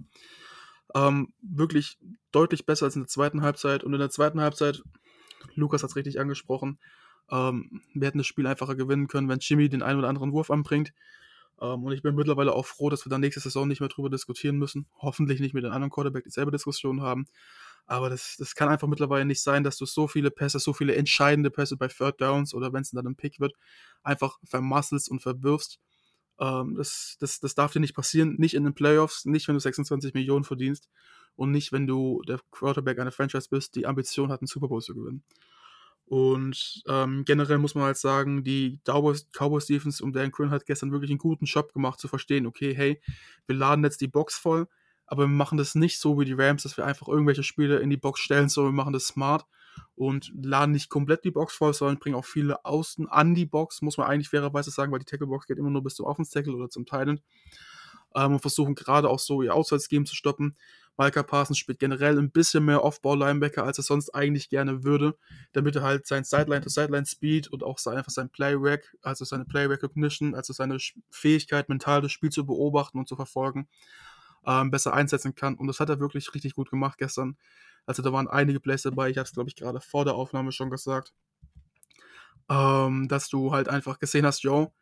Ähm, wirklich deutlich besser als in der zweiten Halbzeit. Und in der zweiten Halbzeit, Lukas hat es richtig angesprochen, ähm, wir hätten das Spiel einfacher gewinnen können, wenn Jimmy den einen oder anderen Wurf anbringt. Ähm, und ich bin mittlerweile auch froh, dass wir dann nächste Saison nicht mehr drüber diskutieren müssen. Hoffentlich nicht mit den anderen Quarterback dieselbe Diskussion haben. Aber das, das kann einfach mittlerweile nicht sein, dass du so viele Pässe, so viele entscheidende Pässe bei Third Downs oder wenn es dann ein Pick wird, einfach vermasselst und verwirfst. Ähm, das, das, das darf dir nicht passieren. Nicht in den Playoffs, nicht wenn du 26 Millionen verdienst und nicht, wenn du der Quarterback einer Franchise bist, die Ambition hat, einen Super Bowl zu gewinnen. Und ähm, generell muss man halt sagen, die Cowboys, Cowboys Defense und Dan Quinn hat gestern wirklich einen guten Job gemacht, zu verstehen, okay, hey, wir laden jetzt die Box voll, aber wir machen das nicht so wie die Rams, dass wir einfach irgendwelche Spiele in die Box stellen, sondern wir machen das smart und laden nicht komplett die Box voll, sondern bringen auch viele Außen an die Box, muss man eigentlich fairerweise sagen, weil die Tackle-Box geht immer nur bis zum Offense-Tackle oder zum Titan. Ähm, und versuchen gerade auch so ihr Outside-Scheme zu stoppen. Micah Parsons spielt generell ein bisschen mehr Off-Ball-Linebacker, als er sonst eigentlich gerne würde, damit er halt sein Sideline-to-Sideline-Speed und auch sein, einfach sein Play-Rack, also seine Play-Recognition, also seine Fähigkeit, mental das Spiel zu beobachten und zu verfolgen, ähm, besser einsetzen kann. Und das hat er wirklich richtig gut gemacht gestern. Also da waren einige Plays dabei, ich habe es, glaube ich, gerade vor der Aufnahme schon gesagt, ähm, dass du halt einfach gesehen hast, yo,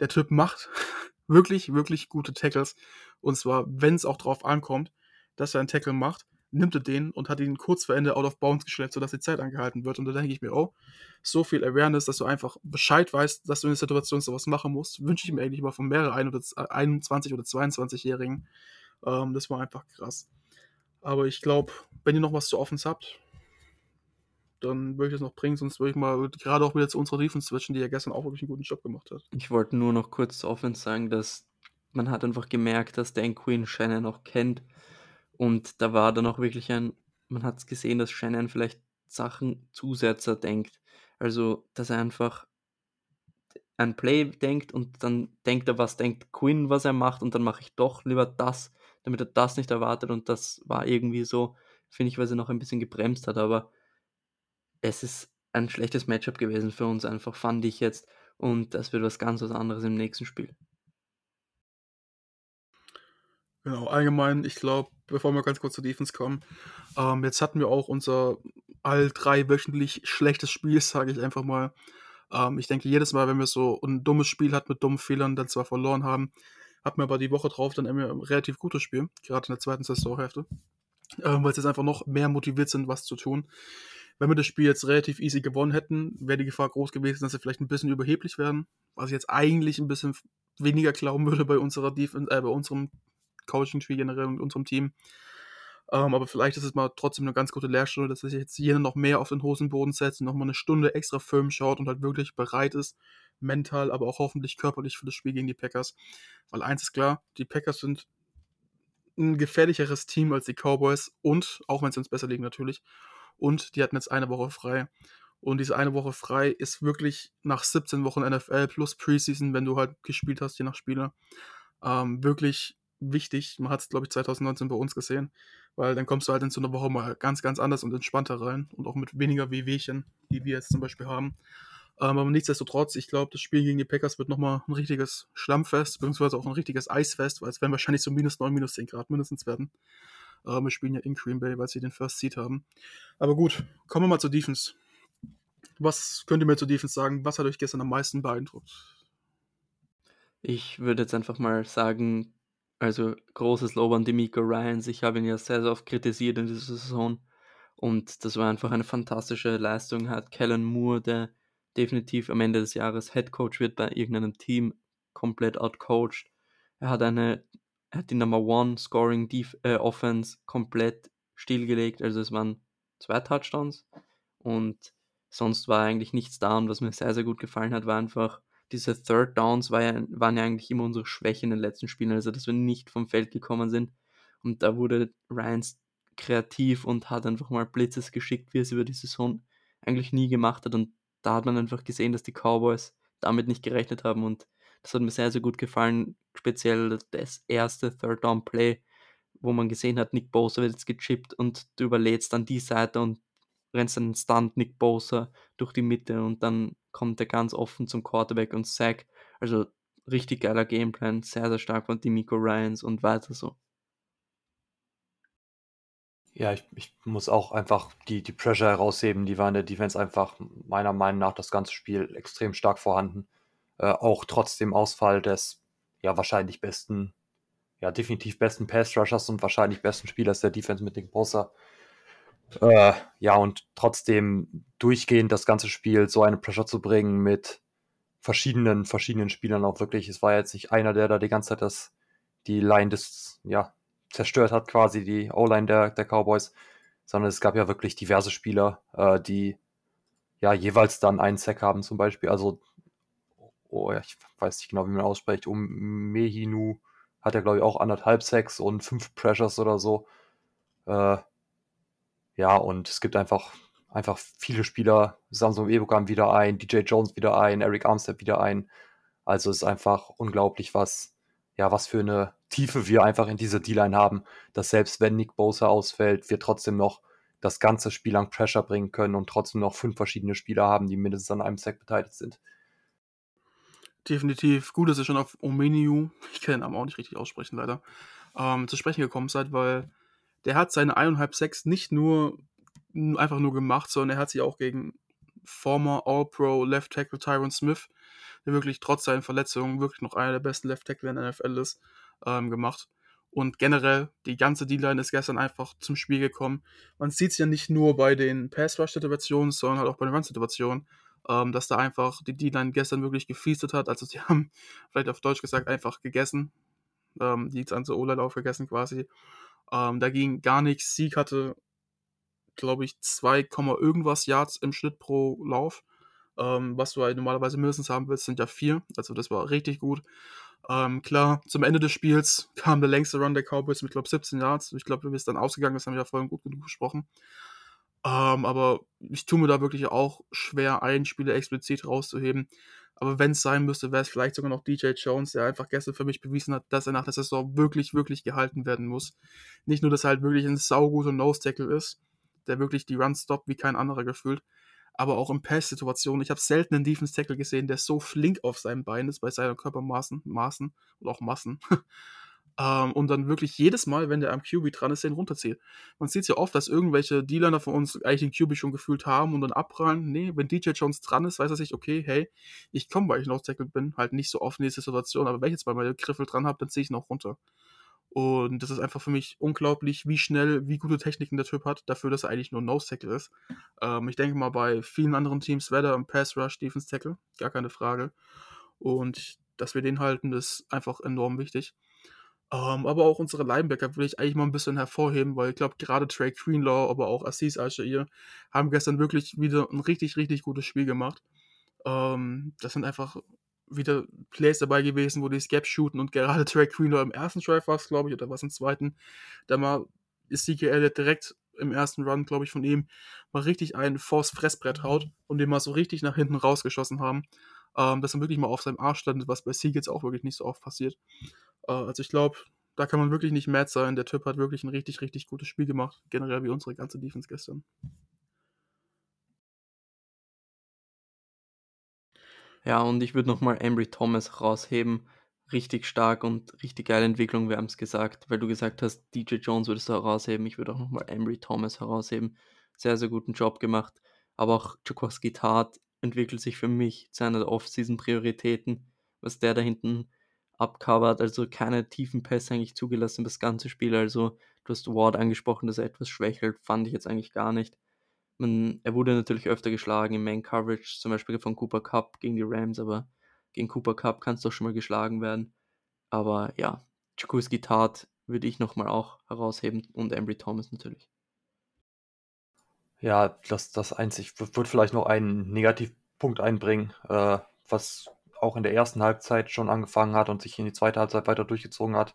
der Typ macht [LAUGHS] wirklich, wirklich gute Tackles. Und zwar, wenn es auch drauf ankommt, dass er einen Tackle macht, nimmt er den und hat ihn kurz vor Ende out of bounds geschleppt, sodass die Zeit angehalten wird. Und da denke ich mir, oh, so viel Awareness, dass du einfach Bescheid weißt, dass du in der Situation sowas machen musst, wünsche ich mir eigentlich mal von mehreren 21 oder 22-Jährigen. Ähm, das war einfach krass. Aber ich glaube, wenn ihr noch was zu Offens habt, dann würde ich das noch bringen, sonst würde ich mal gerade auch wieder zu unserer Defense switchen, die ja gestern auch wirklich einen guten Job gemacht hat. Ich wollte nur noch kurz zu Offense sagen, dass man hat einfach gemerkt, dass Dan Quinn Shannon noch kennt und da war dann auch wirklich ein, man hat es gesehen, dass Shannon vielleicht Sachen Zusätze denkt. Also, dass er einfach ein Play denkt und dann denkt er, was denkt Quinn, was er macht und dann mache ich doch lieber das, damit er das nicht erwartet und das war irgendwie so, finde ich, weil er noch ein bisschen gebremst hat, aber es ist ein schlechtes Matchup gewesen für uns einfach, fand ich jetzt und das wird was ganz was anderes im nächsten Spiel. Genau, allgemein, ich glaube, bevor wir ganz kurz zur Defense kommen, ähm, jetzt hatten wir auch unser all drei wöchentlich schlechtes Spiel, [LAUGHS] sage ich einfach mal. Ähm, ich denke, jedes Mal, wenn wir so ein dummes Spiel hat mit dummen Fehlern, dann zwar verloren haben, hatten wir aber die Woche drauf dann ein relativ gutes Spiel, gerade in der zweiten Saisonhälfte, ähm, weil sie jetzt einfach noch mehr motiviert sind, was zu tun. Wenn wir das Spiel jetzt relativ easy gewonnen hätten, wäre die Gefahr groß gewesen, dass sie vielleicht ein bisschen überheblich werden, was ich jetzt eigentlich ein bisschen weniger glauben würde bei unserer Defense, äh, bei unserem Coaching-Tree generell und unserem Team. Ähm, aber vielleicht ist es mal trotzdem eine ganz gute Lehrstunde, dass sich jetzt jeder noch mehr auf den Hosenboden setzt und nochmal eine Stunde extra Film schaut und halt wirklich bereit ist, mental, aber auch hoffentlich körperlich für das Spiel gegen die Packers. Weil eins ist klar, die Packers sind ein gefährlicheres Team als die Cowboys und, auch wenn sie uns besser liegen natürlich, und die hatten jetzt eine Woche frei. Und diese eine Woche frei ist wirklich nach 17 Wochen NFL plus Preseason, wenn du halt gespielt hast, je nach Spieler, ähm, wirklich wichtig. Man hat es, glaube ich, 2019 bei uns gesehen, weil dann kommst du halt in so eine Woche mal ganz, ganz anders und entspannter rein und auch mit weniger Wehwehchen, die wir jetzt zum Beispiel haben. Ähm, aber nichtsdestotrotz, ich glaube, das Spiel gegen die Packers wird nochmal ein richtiges Schlammfest, beziehungsweise auch ein richtiges Eisfest, weil es werden wahrscheinlich so minus 9, minus 10 Grad mindestens werden. Äh, wir spielen ja in Green Bay, weil sie den First Seed haben. Aber gut, kommen wir mal zur Defense. Was könnt ihr mir zur Defense sagen? Was hat euch gestern am meisten beeindruckt? Ich würde jetzt einfach mal sagen, also großes Lob an Demico Ryans. Ich habe ihn ja sehr, sehr oft kritisiert in dieser Saison. Und das war einfach eine fantastische Leistung. Hat Kellen Moore, der definitiv am Ende des Jahres Head Coach wird bei irgendeinem Team, komplett outcoached. Er hat eine, er hat die Number One Scoring Def äh, Offense komplett stillgelegt. Also es waren zwei Touchdowns und sonst war eigentlich nichts da. Und was mir sehr, sehr gut gefallen hat, war einfach, diese Third Downs war ja, waren ja eigentlich immer unsere Schwäche in den letzten Spielen, also dass wir nicht vom Feld gekommen sind. Und da wurde Ryans kreativ und hat einfach mal Blitzes geschickt, wie er es über die Saison eigentlich nie gemacht hat. Und da hat man einfach gesehen, dass die Cowboys damit nicht gerechnet haben. Und das hat mir sehr, sehr gut gefallen. Speziell das erste Third Down Play, wo man gesehen hat, Nick Bosa wird jetzt gechippt und du überlädst dann die Seite und rennst dann Stunt Nick Bosa durch die Mitte und dann kommt er ganz offen zum Quarterback und Sack. Also richtig geiler Gameplan, sehr, sehr stark von Demico Ryans und weiter so. Ja, ich, ich muss auch einfach die, die Pressure herausheben. Die war in der Defense einfach meiner Meinung nach das ganze Spiel extrem stark vorhanden. Äh, auch trotz dem Ausfall des ja wahrscheinlich besten, ja definitiv besten Pass-Rushers und wahrscheinlich besten Spielers der Defense mit Nick Bosa. Äh, ja, und trotzdem durchgehend das ganze Spiel so eine Pressure zu bringen mit verschiedenen, verschiedenen Spielern auch wirklich. Es war jetzt nicht einer, der da die ganze Zeit das, die Line des, ja, zerstört hat, quasi die O-Line der, der Cowboys, sondern es gab ja wirklich diverse Spieler, äh, die ja jeweils dann einen Sack haben, zum Beispiel. Also, oh, ich weiß nicht genau, wie man ausspricht. Um Mehinu hat er, glaube ich, auch anderthalb Sacks und fünf Pressures oder so. Äh, ja, und es gibt einfach, einfach viele Spieler. Samsung Ebo kam wieder ein, DJ Jones wieder ein, Eric Armstead wieder ein. Also es ist einfach unglaublich, was, ja, was für eine Tiefe wir einfach in dieser D-Line haben, dass selbst wenn Nick Bosa ausfällt, wir trotzdem noch das ganze Spiel lang Pressure bringen können und trotzdem noch fünf verschiedene Spieler haben, die mindestens an einem Sack beteiligt sind. Definitiv. Gut, dass ihr schon auf Omeniu, ich kann den Namen auch nicht richtig aussprechen, leider, ähm, zu sprechen gekommen seid, weil der hat seine eineinhalb Sacks nicht nur einfach nur gemacht, sondern er hat sie auch gegen former All-Pro Left Tackle Tyron Smith, der wirklich trotz seinen Verletzungen wirklich noch einer der besten Left Tackle in der NFL ist, ähm, gemacht. Und generell, die ganze D-Line ist gestern einfach zum Spiel gekommen. Man sieht es ja nicht nur bei den Pass-Rush-Situationen, sondern halt auch bei den Run-Situationen, ähm, dass da einfach die D-Line gestern wirklich gefeastet hat. Also sie [LAUGHS] haben, vielleicht auf Deutsch gesagt, einfach gegessen. Ähm, die ganze O-Line aufgegessen quasi. Ähm, da ging gar nichts. Sieg hatte, glaube ich, 2, irgendwas Yards im Schnitt pro Lauf. Ähm, was du halt normalerweise mindestens haben willst, sind ja 4. Also das war richtig gut. Ähm, klar, zum Ende des Spiels [LAUGHS] kam der längste Run der Cowboys mit, glaube ich, 17 Yards. Ich glaube, wie es dann ausgegangen ist, haben wir ja vorhin gut genug besprochen. Ähm, aber ich tue mir da wirklich auch schwer, einen Spieler explizit rauszuheben. Aber wenn es sein müsste, wäre es vielleicht sogar noch DJ Jones, der einfach gestern für mich bewiesen hat, dass er nach der Saison wirklich, wirklich gehalten werden muss. Nicht nur, dass er halt wirklich ein sauguter Nose-Tackle ist, der wirklich die Runs stoppt wie kein anderer gefühlt, aber auch in Pass-Situationen. Ich habe selten einen Defense-Tackle gesehen, der so flink auf seinem Bein ist, bei seinen Körpermaßen, Maßen oder auch Massen. [LAUGHS] ähm, und dann wirklich jedes Mal, wenn der am QB dran ist, den runterzieht. Man sieht ja oft, dass irgendwelche D-Liner von uns eigentlich den QB schon gefühlt haben und dann abprallen. Nee, wenn DJ Jones dran ist, weiß er sich, okay, hey, ich komme, weil ich noch Tackle bin, halt nicht so oft in diese Situation, aber wenn ich jetzt mal meine Griffel dran habe, dann ziehe ich noch runter. Und das ist einfach für mich unglaublich, wie schnell, wie gute Techniken der Typ hat, dafür, dass er eigentlich nur Nose-Tackle ist. Ähm, ich denke mal, bei vielen anderen Teams wäre er im Pass-Rush Defense-Tackle, gar keine Frage. Und dass wir den halten, ist einfach enorm wichtig. Ähm, aber auch unsere Linebacker will ich eigentlich mal ein bisschen hervorheben, weil ich glaube, gerade Trey Greenlaw, aber auch Assis Al-Shair haben gestern wirklich wieder ein richtig, richtig gutes Spiel gemacht. Ähm, das sind einfach wieder Plays dabei gewesen, wo die Scap shooten und gerade [LAUGHS] Trey Greenlaw im ersten Drive war es, glaube ich, oder was im zweiten, da mal ist CKL direkt im ersten Run, glaube ich, von ihm mal richtig ein Force Fressbrett haut und den mal so richtig nach hinten rausgeschossen haben. Ähm, dass er wirklich mal auf seinem Arsch stand, was bei Sieg jetzt auch wirklich nicht so oft passiert. Äh, also ich glaube, da kann man wirklich nicht mad sein. Der Typ hat wirklich ein richtig, richtig gutes Spiel gemacht. Generell wie unsere ganze Defense gestern. Ja, und ich würde nochmal Embry Thomas rausheben. Richtig stark und richtig geile Entwicklung, wir haben es gesagt, weil du gesagt hast, DJ Jones würdest du herausheben. Ich würde auch nochmal Embry Thomas herausheben. Sehr, sehr guten Job gemacht. Aber auch Jaworski Tart entwickelt sich für mich zu einer der Off-Season-Prioritäten, was der da hinten abcovert. Also keine tiefen Pässe eigentlich zugelassen das ganze Spiel. Also du hast Ward angesprochen, dass er etwas schwächelt. Fand ich jetzt eigentlich gar nicht. Man, er wurde natürlich öfter geschlagen im Main Coverage, zum Beispiel von Cooper Cup gegen die Rams, aber gegen Cooper Cup kann es doch schon mal geschlagen werden. Aber ja, Jakuski Tat würde ich nochmal auch herausheben und Embry Thomas natürlich. Ja, das, das einzig, wird vielleicht noch einen Negativpunkt einbringen, äh, was auch in der ersten Halbzeit schon angefangen hat und sich in die zweite Halbzeit weiter durchgezogen hat,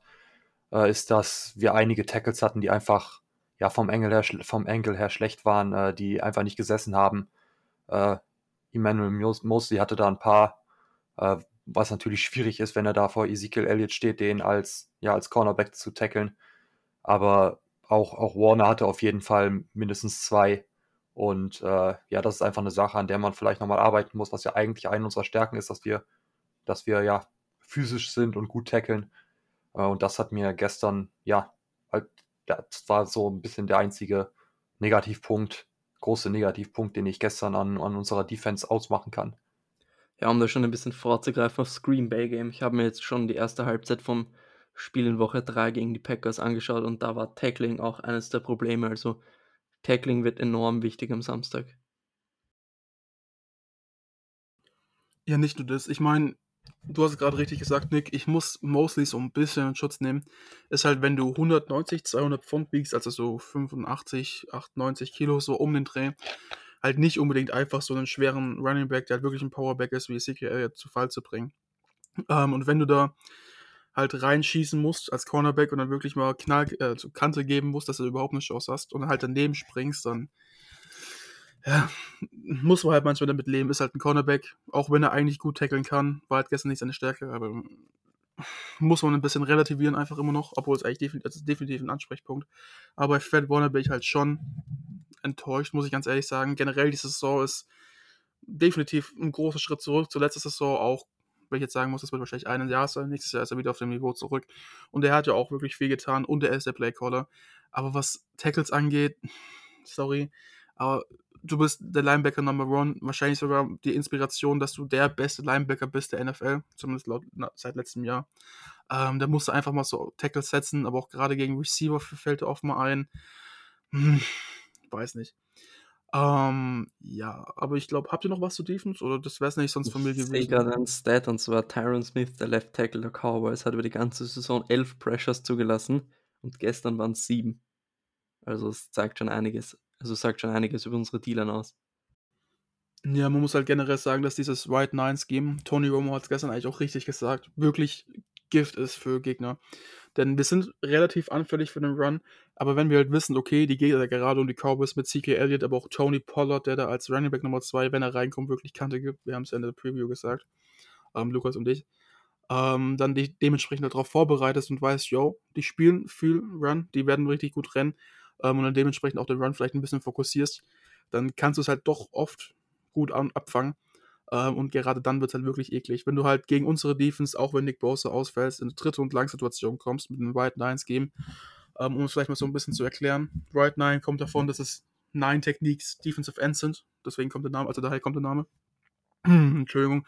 äh, ist, dass wir einige Tackles hatten, die einfach ja, vom, Engel her, vom Engel her schlecht waren, äh, die einfach nicht gesessen haben. Äh, Emmanuel Mosley hatte da ein paar, äh, was natürlich schwierig ist, wenn er da vor Ezekiel Elliott steht, den als, ja, als Cornerback zu tackeln. Aber auch, auch Warner hatte auf jeden Fall mindestens zwei. Und äh, ja, das ist einfach eine Sache, an der man vielleicht nochmal arbeiten muss, was ja eigentlich eine unserer Stärken ist, dass wir, dass wir ja physisch sind und gut tackeln. Äh, und das hat mir gestern, ja, halt das war so ein bisschen der einzige Negativpunkt, große Negativpunkt, den ich gestern an, an unserer Defense ausmachen kann. Ja, um da schon ein bisschen vorzugreifen auf Screen Bay Game. Ich habe mir jetzt schon die erste Halbzeit vom Spiel in Woche 3 gegen die Packers angeschaut und da war Tackling auch eines der Probleme. Also Tackling wird enorm wichtig am Samstag. Ja, nicht nur das. Ich meine, du hast gerade richtig gesagt, Nick, ich muss Mosley so ein bisschen in Schutz nehmen. Ist halt, wenn du 190, 200 Pfund wiegst, also so 85, 98 Kilo, so um den Dreh, halt nicht unbedingt einfach so einen schweren Running Back, der halt wirklich ein Powerback ist, wie Ezekiel zu Fall zu bringen. Ähm, und wenn du da halt reinschießen musst als Cornerback und dann wirklich mal Knall äh, zur Kante geben musst, dass du überhaupt eine Chance hast und halt daneben springst, dann ja, muss man halt manchmal damit leben. Ist halt ein Cornerback, auch wenn er eigentlich gut tackeln kann, war halt gestern nicht seine Stärke, aber muss man ein bisschen relativieren einfach immer noch, obwohl es eigentlich definitiv, definitiv ein Ansprechpunkt. Aber bei Fred Warner bin ich halt schon enttäuscht, muss ich ganz ehrlich sagen. Generell, die Saison ist definitiv ein großer Schritt zurück zur letzten Saison, auch wenn ich jetzt sagen muss, das wird wahrscheinlich ein Jahr sein. Nächstes Jahr ist er wieder auf dem Niveau zurück. Und er hat ja auch wirklich viel getan und er ist der Playcaller. Aber was Tackles angeht, sorry, aber du bist der Linebacker Number One, wahrscheinlich sogar die Inspiration, dass du der beste Linebacker bist der NFL, zumindest laut, na, seit letztem Jahr. Ähm, da musst du einfach mal so Tackles setzen, aber auch gerade gegen Receiver fällt er oft mal ein. Hm, weiß nicht. Ähm, ja, aber ich glaube, habt ihr noch was zu Defense oder das wäre es nicht sonst von mir gewesen? Ich gerade einen Stat und zwar Tyron Smith, der Left Tackle der Cowboys, hat über die ganze Saison elf Pressures zugelassen und gestern waren es sieben. Also es zeigt schon einiges. Also sagt schon einiges über unsere Dealer aus. Ja, man muss halt generell sagen, dass dieses White Nine Scheme, Tony Romo hat es gestern eigentlich auch richtig gesagt, wirklich Gift ist für Gegner. Denn wir sind relativ anfällig für den Run, aber wenn wir halt wissen, okay, die Gegner gerade um die Cowboys mit CK Elliott, aber auch Tony Pollard, der da als Running Back Nummer 2, wenn er reinkommt, wirklich Kante gibt, wir haben es ja in der Preview gesagt, ähm, Lukas und ich, ähm, dann die dementsprechend darauf vorbereitest und weißt, yo, die spielen viel Run, die werden richtig gut rennen, ähm, und dann dementsprechend auch den Run vielleicht ein bisschen fokussierst, dann kannst du es halt doch oft gut an, abfangen. Ähm, und gerade dann wird es halt wirklich eklig. Wenn du halt gegen unsere Defense, auch wenn Nick Bosa ausfällst, in eine dritte und Langsituation kommst mit einem White Nines Game, ähm, um es vielleicht mal so ein bisschen zu erklären. White Nine kommt davon, dass es Nine Techniques Defensive Ends sind. Deswegen kommt der Name, also daher kommt der Name. [CLEARS THROAT] Entschuldigung.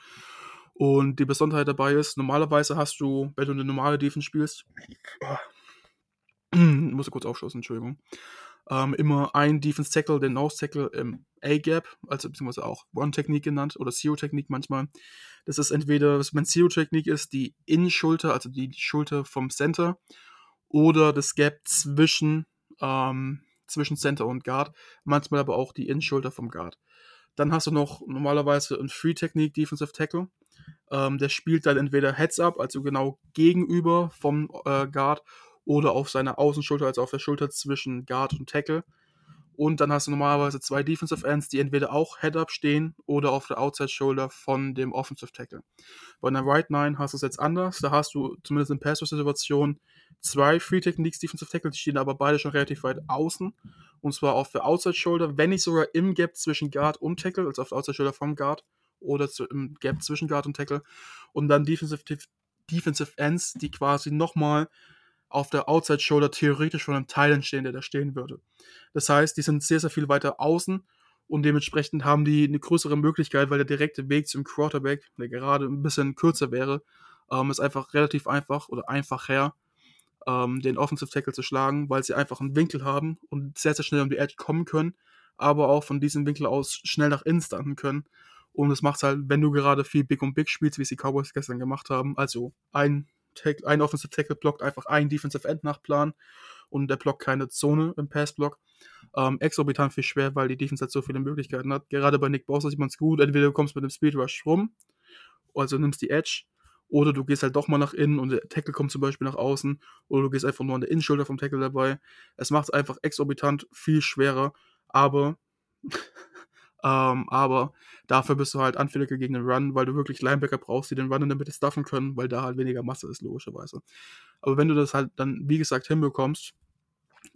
Und die Besonderheit dabei ist, normalerweise hast du, wenn du eine normale Defense spielst, musste kurz aufstoßen, Entschuldigung. Ähm, immer ein Defense Tackle, den Nose Tackle im A-Gap, also beziehungsweise auch One-Technik genannt oder Zero-Technik manchmal. Das ist entweder, wenn Zero-Technik ist, die Innenschulter, also die Schulter vom Center, oder das Gap zwischen, ähm, zwischen Center und Guard, manchmal aber auch die Innenschulter vom Guard. Dann hast du noch normalerweise ein Free-Technik Defensive Tackle. Ähm, der spielt dann entweder Heads-Up, also genau gegenüber vom äh, Guard, oder auf seiner Außenschulter, also auf der Schulter zwischen Guard und Tackle. Und dann hast du normalerweise zwei Defensive Ends, die entweder auch Head-Up stehen oder auf der Outside Shoulder von dem Offensive Tackle. Bei einer Right Nine hast du es jetzt anders. Da hast du zumindest in Pass-Situation zwei Free Techniques Defensive Tackle, die stehen aber beide schon relativ weit außen. Und zwar auf der Outside Shoulder, wenn nicht sogar im Gap zwischen Guard und Tackle, also auf der Outside Shoulder vom Guard oder zu, im Gap zwischen Guard und Tackle. Und dann Defensive, Defensive Ends, die quasi nochmal auf der Outside Shoulder theoretisch von einem Teil stehen, der da stehen würde. Das heißt, die sind sehr, sehr viel weiter außen und dementsprechend haben die eine größere Möglichkeit, weil der direkte Weg zum Quarterback, der gerade ein bisschen kürzer wäre, ähm, ist einfach relativ einfach oder einfach her, ähm, den Offensive Tackle zu schlagen, weil sie einfach einen Winkel haben und sehr, sehr schnell um die Edge kommen können, aber auch von diesem Winkel aus schnell nach innen standen können. Und das macht halt, wenn du gerade viel Big und Big spielst, wie es die Cowboys gestern gemacht haben, also ein Tackle, ein Offensive Tackle blockt einfach ein Defensive End nach Plan und der blockt keine Zone im Passblock. Ähm, exorbitant viel schwer, weil die Defense halt so viele Möglichkeiten hat. Gerade bei Nick Bosa sieht man es gut. Entweder du kommst mit dem Speed Rush rum, also nimmst die Edge, oder du gehst halt doch mal nach innen und der Tackle kommt zum Beispiel nach außen, oder du gehst einfach nur an der Innenschulter vom Tackle dabei. Es macht es einfach exorbitant viel schwerer, aber [LAUGHS] Ähm, aber dafür bist du halt anfälliger gegen den Run, weil du wirklich Linebacker brauchst, die den Run in der Mitte stuffen können, weil da halt weniger Masse ist, logischerweise. Aber wenn du das halt dann, wie gesagt, hinbekommst,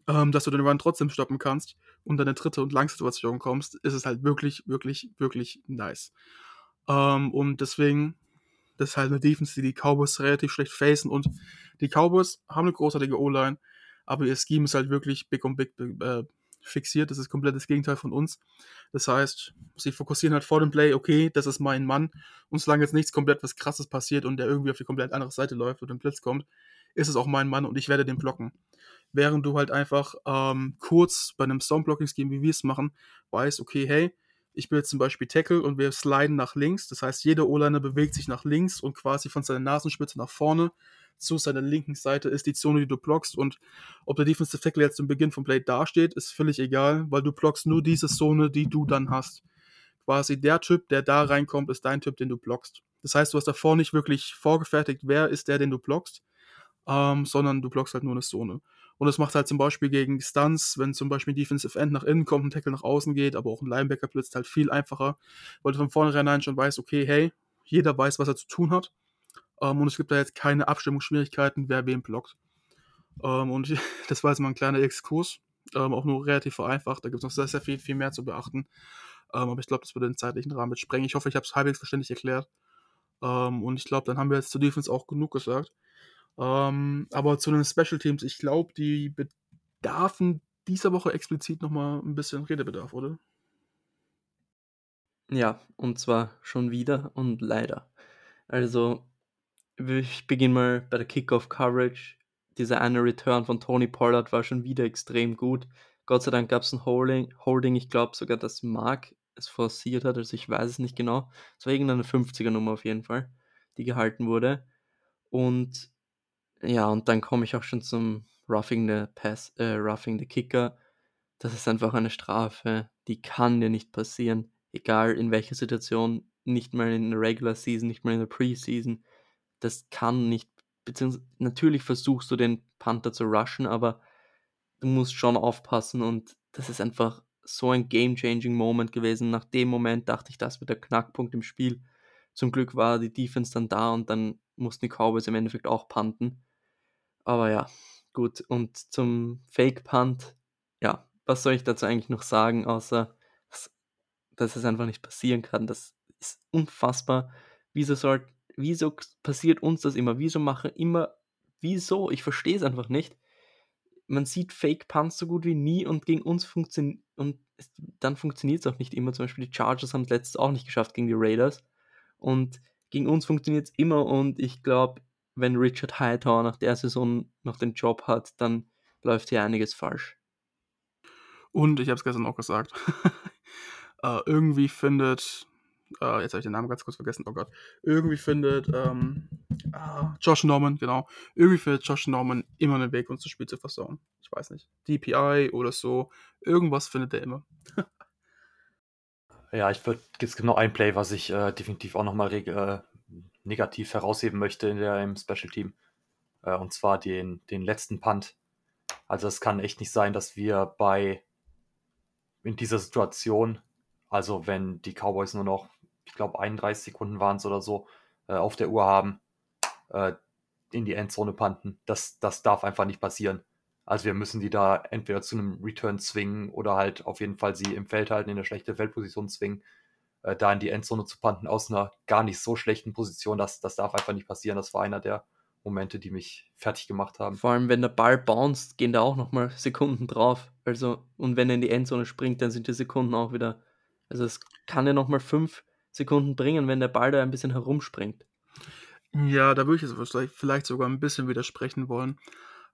ähm, dass du den Run trotzdem stoppen kannst und dann eine dritte und Langsituation kommst, ist es halt wirklich, wirklich, wirklich nice. Ähm, und deswegen, das ist halt eine Defense, die die Cowboys relativ schlecht facen und die Cowboys haben eine großartige O-Line, aber ihr Scheme ist halt wirklich big und big äh, fixiert. Das ist komplett das Gegenteil von uns. Das heißt, sie fokussieren halt vor dem Play, okay, das ist mein Mann. Und solange jetzt nichts komplett was Krasses passiert und der irgendwie auf die komplett andere Seite läuft oder ein Blitz kommt, ist es auch mein Mann und ich werde den blocken. Während du halt einfach ähm, kurz bei einem Stormblocking-Scheme, wie wir es machen, weißt, okay, hey, ich bin jetzt zum Beispiel Tackle und wir sliden nach links. Das heißt, jeder O-Liner bewegt sich nach links und quasi von seiner Nasenspitze nach vorne zu seiner linken Seite ist die Zone, die du blockst. Und ob der Defensive Tackle jetzt zum Beginn vom Play dasteht, ist völlig egal, weil du blockst nur diese Zone, die du dann hast. Quasi der Typ, der da reinkommt, ist dein Typ, den du blockst. Das heißt, du hast davor nicht wirklich vorgefertigt, wer ist der, den du blockst, ähm, sondern du blockst halt nur eine Zone. Und das macht halt zum Beispiel gegen Stunts, wenn zum Beispiel ein Defensive End nach innen kommt, ein Tackle nach außen geht, aber auch ein Linebacker blitzt halt viel einfacher, weil du von vornherein schon weißt, okay, hey, jeder weiß, was er zu tun hat. Ähm, und es gibt da jetzt keine Abstimmungsschwierigkeiten, wer wen blockt. Ähm, und [LAUGHS] das war jetzt mal ein kleiner Exkurs, ähm, auch nur relativ vereinfacht. Da gibt es noch sehr, sehr viel, viel mehr zu beachten. Ähm, aber ich glaube, das würde den zeitlichen Rahmen sprengen. Ich hoffe, ich habe es halbwegs verständlich erklärt. Ähm, und ich glaube, dann haben wir jetzt zu Defense auch genug gesagt. Ähm, aber zu den Special Teams, ich glaube, die bedarfen dieser Woche explizit nochmal ein bisschen Redebedarf, oder? Ja, und zwar schon wieder und leider. Also, ich beginne mal bei der Kickoff-Coverage. Dieser eine Return von Tony Pollard war schon wieder extrem gut. Gott sei Dank gab es ein Holding, Holding ich glaube sogar, dass Mark es forciert hat, also ich weiß es nicht genau. Es war irgendeine 50er-Nummer auf jeden Fall, die gehalten wurde. Und ja, und dann komme ich auch schon zum Roughing the Pass, äh, Roughing the Kicker. Das ist einfach eine Strafe, die kann dir nicht passieren, egal in welcher Situation, nicht mal in der Regular Season, nicht mal in der Preseason das kann nicht, beziehungsweise natürlich versuchst du den Panther zu rushen, aber du musst schon aufpassen und das ist einfach so ein game-changing Moment gewesen. Nach dem Moment dachte ich, das wird der Knackpunkt im Spiel. Zum Glück war die Defense dann da und dann mussten die Cowboys im Endeffekt auch punten. Aber ja, gut. Und zum Fake-Punt, ja, was soll ich dazu eigentlich noch sagen, außer dass es einfach nicht passieren kann. Das ist unfassbar. Wieso soll wieso passiert uns das immer? Wieso machen immer, wieso? Ich verstehe es einfach nicht. Man sieht Fake Punts so gut wie nie und gegen uns funktioniert und es, dann funktioniert es auch nicht immer. Zum Beispiel die Chargers haben es letztes auch nicht geschafft gegen die Raiders und gegen uns funktioniert es immer und ich glaube, wenn Richard Hightower nach der Saison noch den Job hat, dann läuft hier einiges falsch. Und ich habe es gestern auch gesagt. [LAUGHS] äh, irgendwie findet äh, jetzt habe ich den Namen ganz kurz vergessen, oh Gott, irgendwie findet ähm, äh, Josh Norman, genau, irgendwie findet Josh Norman immer einen Weg, uns das Spiel zu versauen. Ich weiß nicht, DPI oder so, irgendwas findet er immer. ja, ich würde, jetzt genau ein Play, was ich äh, definitiv auch nochmal äh, negativ herausheben möchte in der, im Special Team, äh, und zwar den, den letzten Punt. Also es kann echt nicht sein, dass wir bei in dieser Situation, also wenn die Cowboys nur noch, ich glaube, 31 Sekunden waren es oder so, äh, auf der Uhr haben, äh, in die Endzone panten. Das, das darf einfach nicht passieren. Also wir müssen die da entweder zu einem Return zwingen oder halt auf jeden Fall sie im Feld halten, in eine schlechte Feldposition zwingen, äh, da in die Endzone zu panten aus einer gar nicht so schlechten Position. Das, das darf einfach nicht passieren. Das war einer der Momente, die mich fertig gemacht haben. Vor allem, wenn der Ball bounced, gehen da auch nochmal Sekunden drauf. Also, und wenn er in die Endzone springt, dann sind die Sekunden auch wieder. Also es kann ja nochmal fünf Sekunden bringen, wenn der Ball da ein bisschen herumspringt. Ja, da würde ich jetzt vielleicht sogar ein bisschen widersprechen wollen.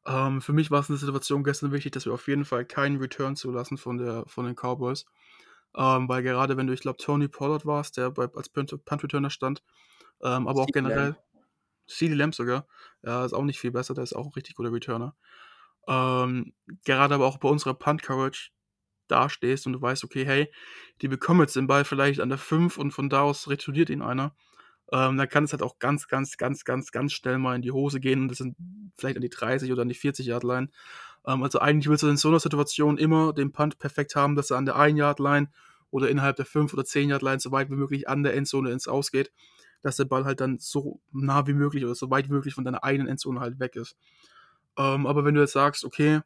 Ähm, für mich war es in der Situation gestern wichtig, dass wir auf jeden Fall keinen Return zulassen von, der, von den Cowboys. Ähm, weil gerade wenn du, ich glaube, Tony Pollard warst, der bei, als Punt-Returner stand, ähm, aber auch generell. CD Lamb sogar. Ja, ist auch nicht viel besser, der ist auch ein richtig guter Returner. Ähm, gerade aber auch bei unserer Punt-Coverage dastehst und du weißt, okay, hey, die bekommen jetzt den Ball vielleicht an der 5 und von da aus retourniert ihn einer. Ähm, dann kann es halt auch ganz, ganz, ganz, ganz, ganz schnell mal in die Hose gehen und das sind vielleicht an die 30 oder an die 40 Yard Line. Ähm, also eigentlich willst du in so einer Situation immer den Punt perfekt haben, dass er an der 1 Yard Line oder innerhalb der 5 oder 10 Yard Line so weit wie möglich an der Endzone ins Ausgeht dass der Ball halt dann so nah wie möglich oder so weit wie möglich von deiner eigenen Endzone halt weg ist. Ähm, aber wenn du jetzt sagst, okay,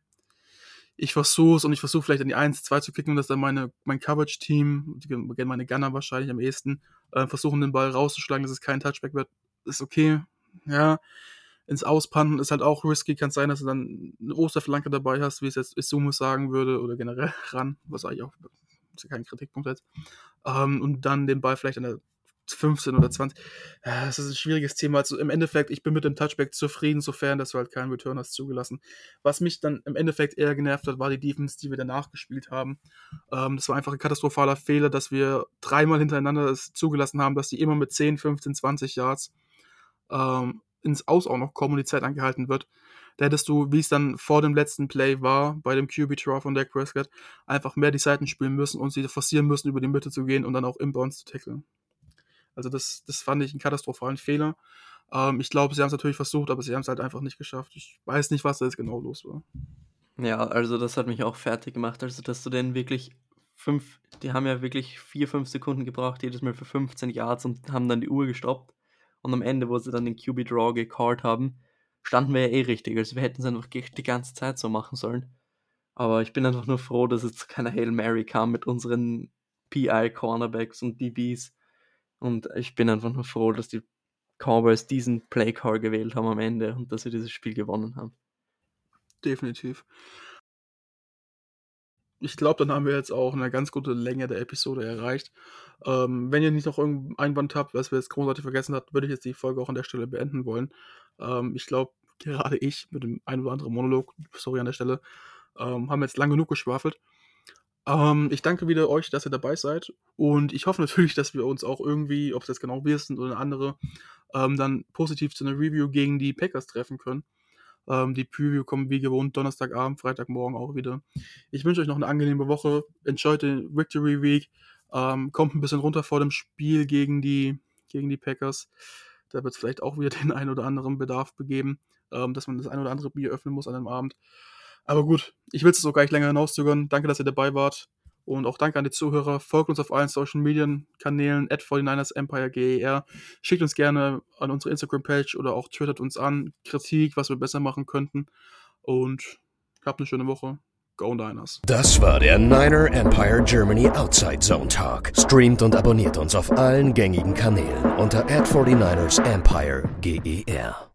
ich versuche es und ich versuche vielleicht an die 1, 2 zu kicken, dass dann meine, mein Coverage-Team, meine Gunner wahrscheinlich am ehesten, äh, versuchen den Ball rauszuschlagen, dass es kein Touchback wird, ist okay. Ja, ins Auspannen ist halt auch risky. Kann sein, dass du dann eine Osterflanke dabei hast, wie es jetzt Isumus sagen würde, oder generell [LAUGHS] ran, was eigentlich auch kein Kritikpunkt jetzt. Ähm, und dann den Ball vielleicht an der 15 oder 20. Ja, das ist ein schwieriges Thema. Also im Endeffekt, ich bin mit dem Touchback zufrieden, sofern, dass du halt keinen Return hast zugelassen. Was mich dann im Endeffekt eher genervt hat, war die Defense, die wir danach gespielt haben. Ähm, das war einfach ein katastrophaler Fehler, dass wir dreimal hintereinander es zugelassen haben, dass die immer mit 10, 15, 20 Yards ähm, ins Aus auch noch kommen und die Zeit angehalten wird. Da hättest du, wie es dann vor dem letzten Play war, bei dem QB-Draw von Dak Prescott, einfach mehr die Seiten spielen müssen und sie forcieren müssen, über die Mitte zu gehen und dann auch inbounds zu tackeln. Also das, das fand ich einen katastrophalen Fehler. Ähm, ich glaube, sie haben es natürlich versucht, aber sie haben es halt einfach nicht geschafft. Ich weiß nicht, was da jetzt genau los war. Ja, also das hat mich auch fertig gemacht. Also, dass du denn wirklich fünf, die haben ja wirklich vier, fünf Sekunden gebraucht, jedes Mal für 15 Yards und haben dann die Uhr gestoppt. Und am Ende, wo sie dann den QB-Draw gecallt haben, standen wir ja eh richtig. Also wir hätten es einfach die ganze Zeit so machen sollen. Aber ich bin einfach nur froh, dass jetzt keine Hail Mary kam mit unseren PI-Cornerbacks und DBs. Und ich bin einfach nur froh, dass die Cowboys diesen Playcall gewählt haben am Ende und dass sie dieses Spiel gewonnen haben. Definitiv. Ich glaube, dann haben wir jetzt auch eine ganz gute Länge der Episode erreicht. Ähm, wenn ihr nicht noch irgendeinen Einwand habt, was wir jetzt großartig vergessen haben, würde ich jetzt die Folge auch an der Stelle beenden wollen. Ähm, ich glaube, gerade ich mit dem ein oder anderen Monolog, sorry an der Stelle, ähm, haben jetzt lang genug geschwafelt. Ähm, ich danke wieder euch, dass ihr dabei seid. Und ich hoffe natürlich, dass wir uns auch irgendwie, ob es jetzt genau wir sind oder andere, ähm, dann positiv zu einer Review gegen die Packers treffen können. Ähm, die Preview kommt wie gewohnt Donnerstagabend, Freitagmorgen auch wieder. Ich wünsche euch noch eine angenehme Woche. Enjoyt den Victory Week. Ähm, kommt ein bisschen runter vor dem Spiel gegen die, gegen die Packers. Da wird es vielleicht auch wieder [LAUGHS] den ein oder anderen Bedarf begeben, ähm, dass man das ein oder andere Bier öffnen muss an einem Abend. Aber gut, ich will es auch gar nicht länger hinauszögern. Danke, dass ihr dabei wart. Und auch danke an die Zuhörer. Folgt uns auf allen Social Media Kanälen, at 49ers Empire GER. Schickt uns gerne an unsere Instagram-Page oder auch twittert uns an. Kritik, was wir besser machen könnten. Und habt eine schöne Woche. Go Niners. Das war der Niner Empire Germany Outside Zone Talk. Streamt und abonniert uns auf allen gängigen Kanälen unter at 49ers Empire GER.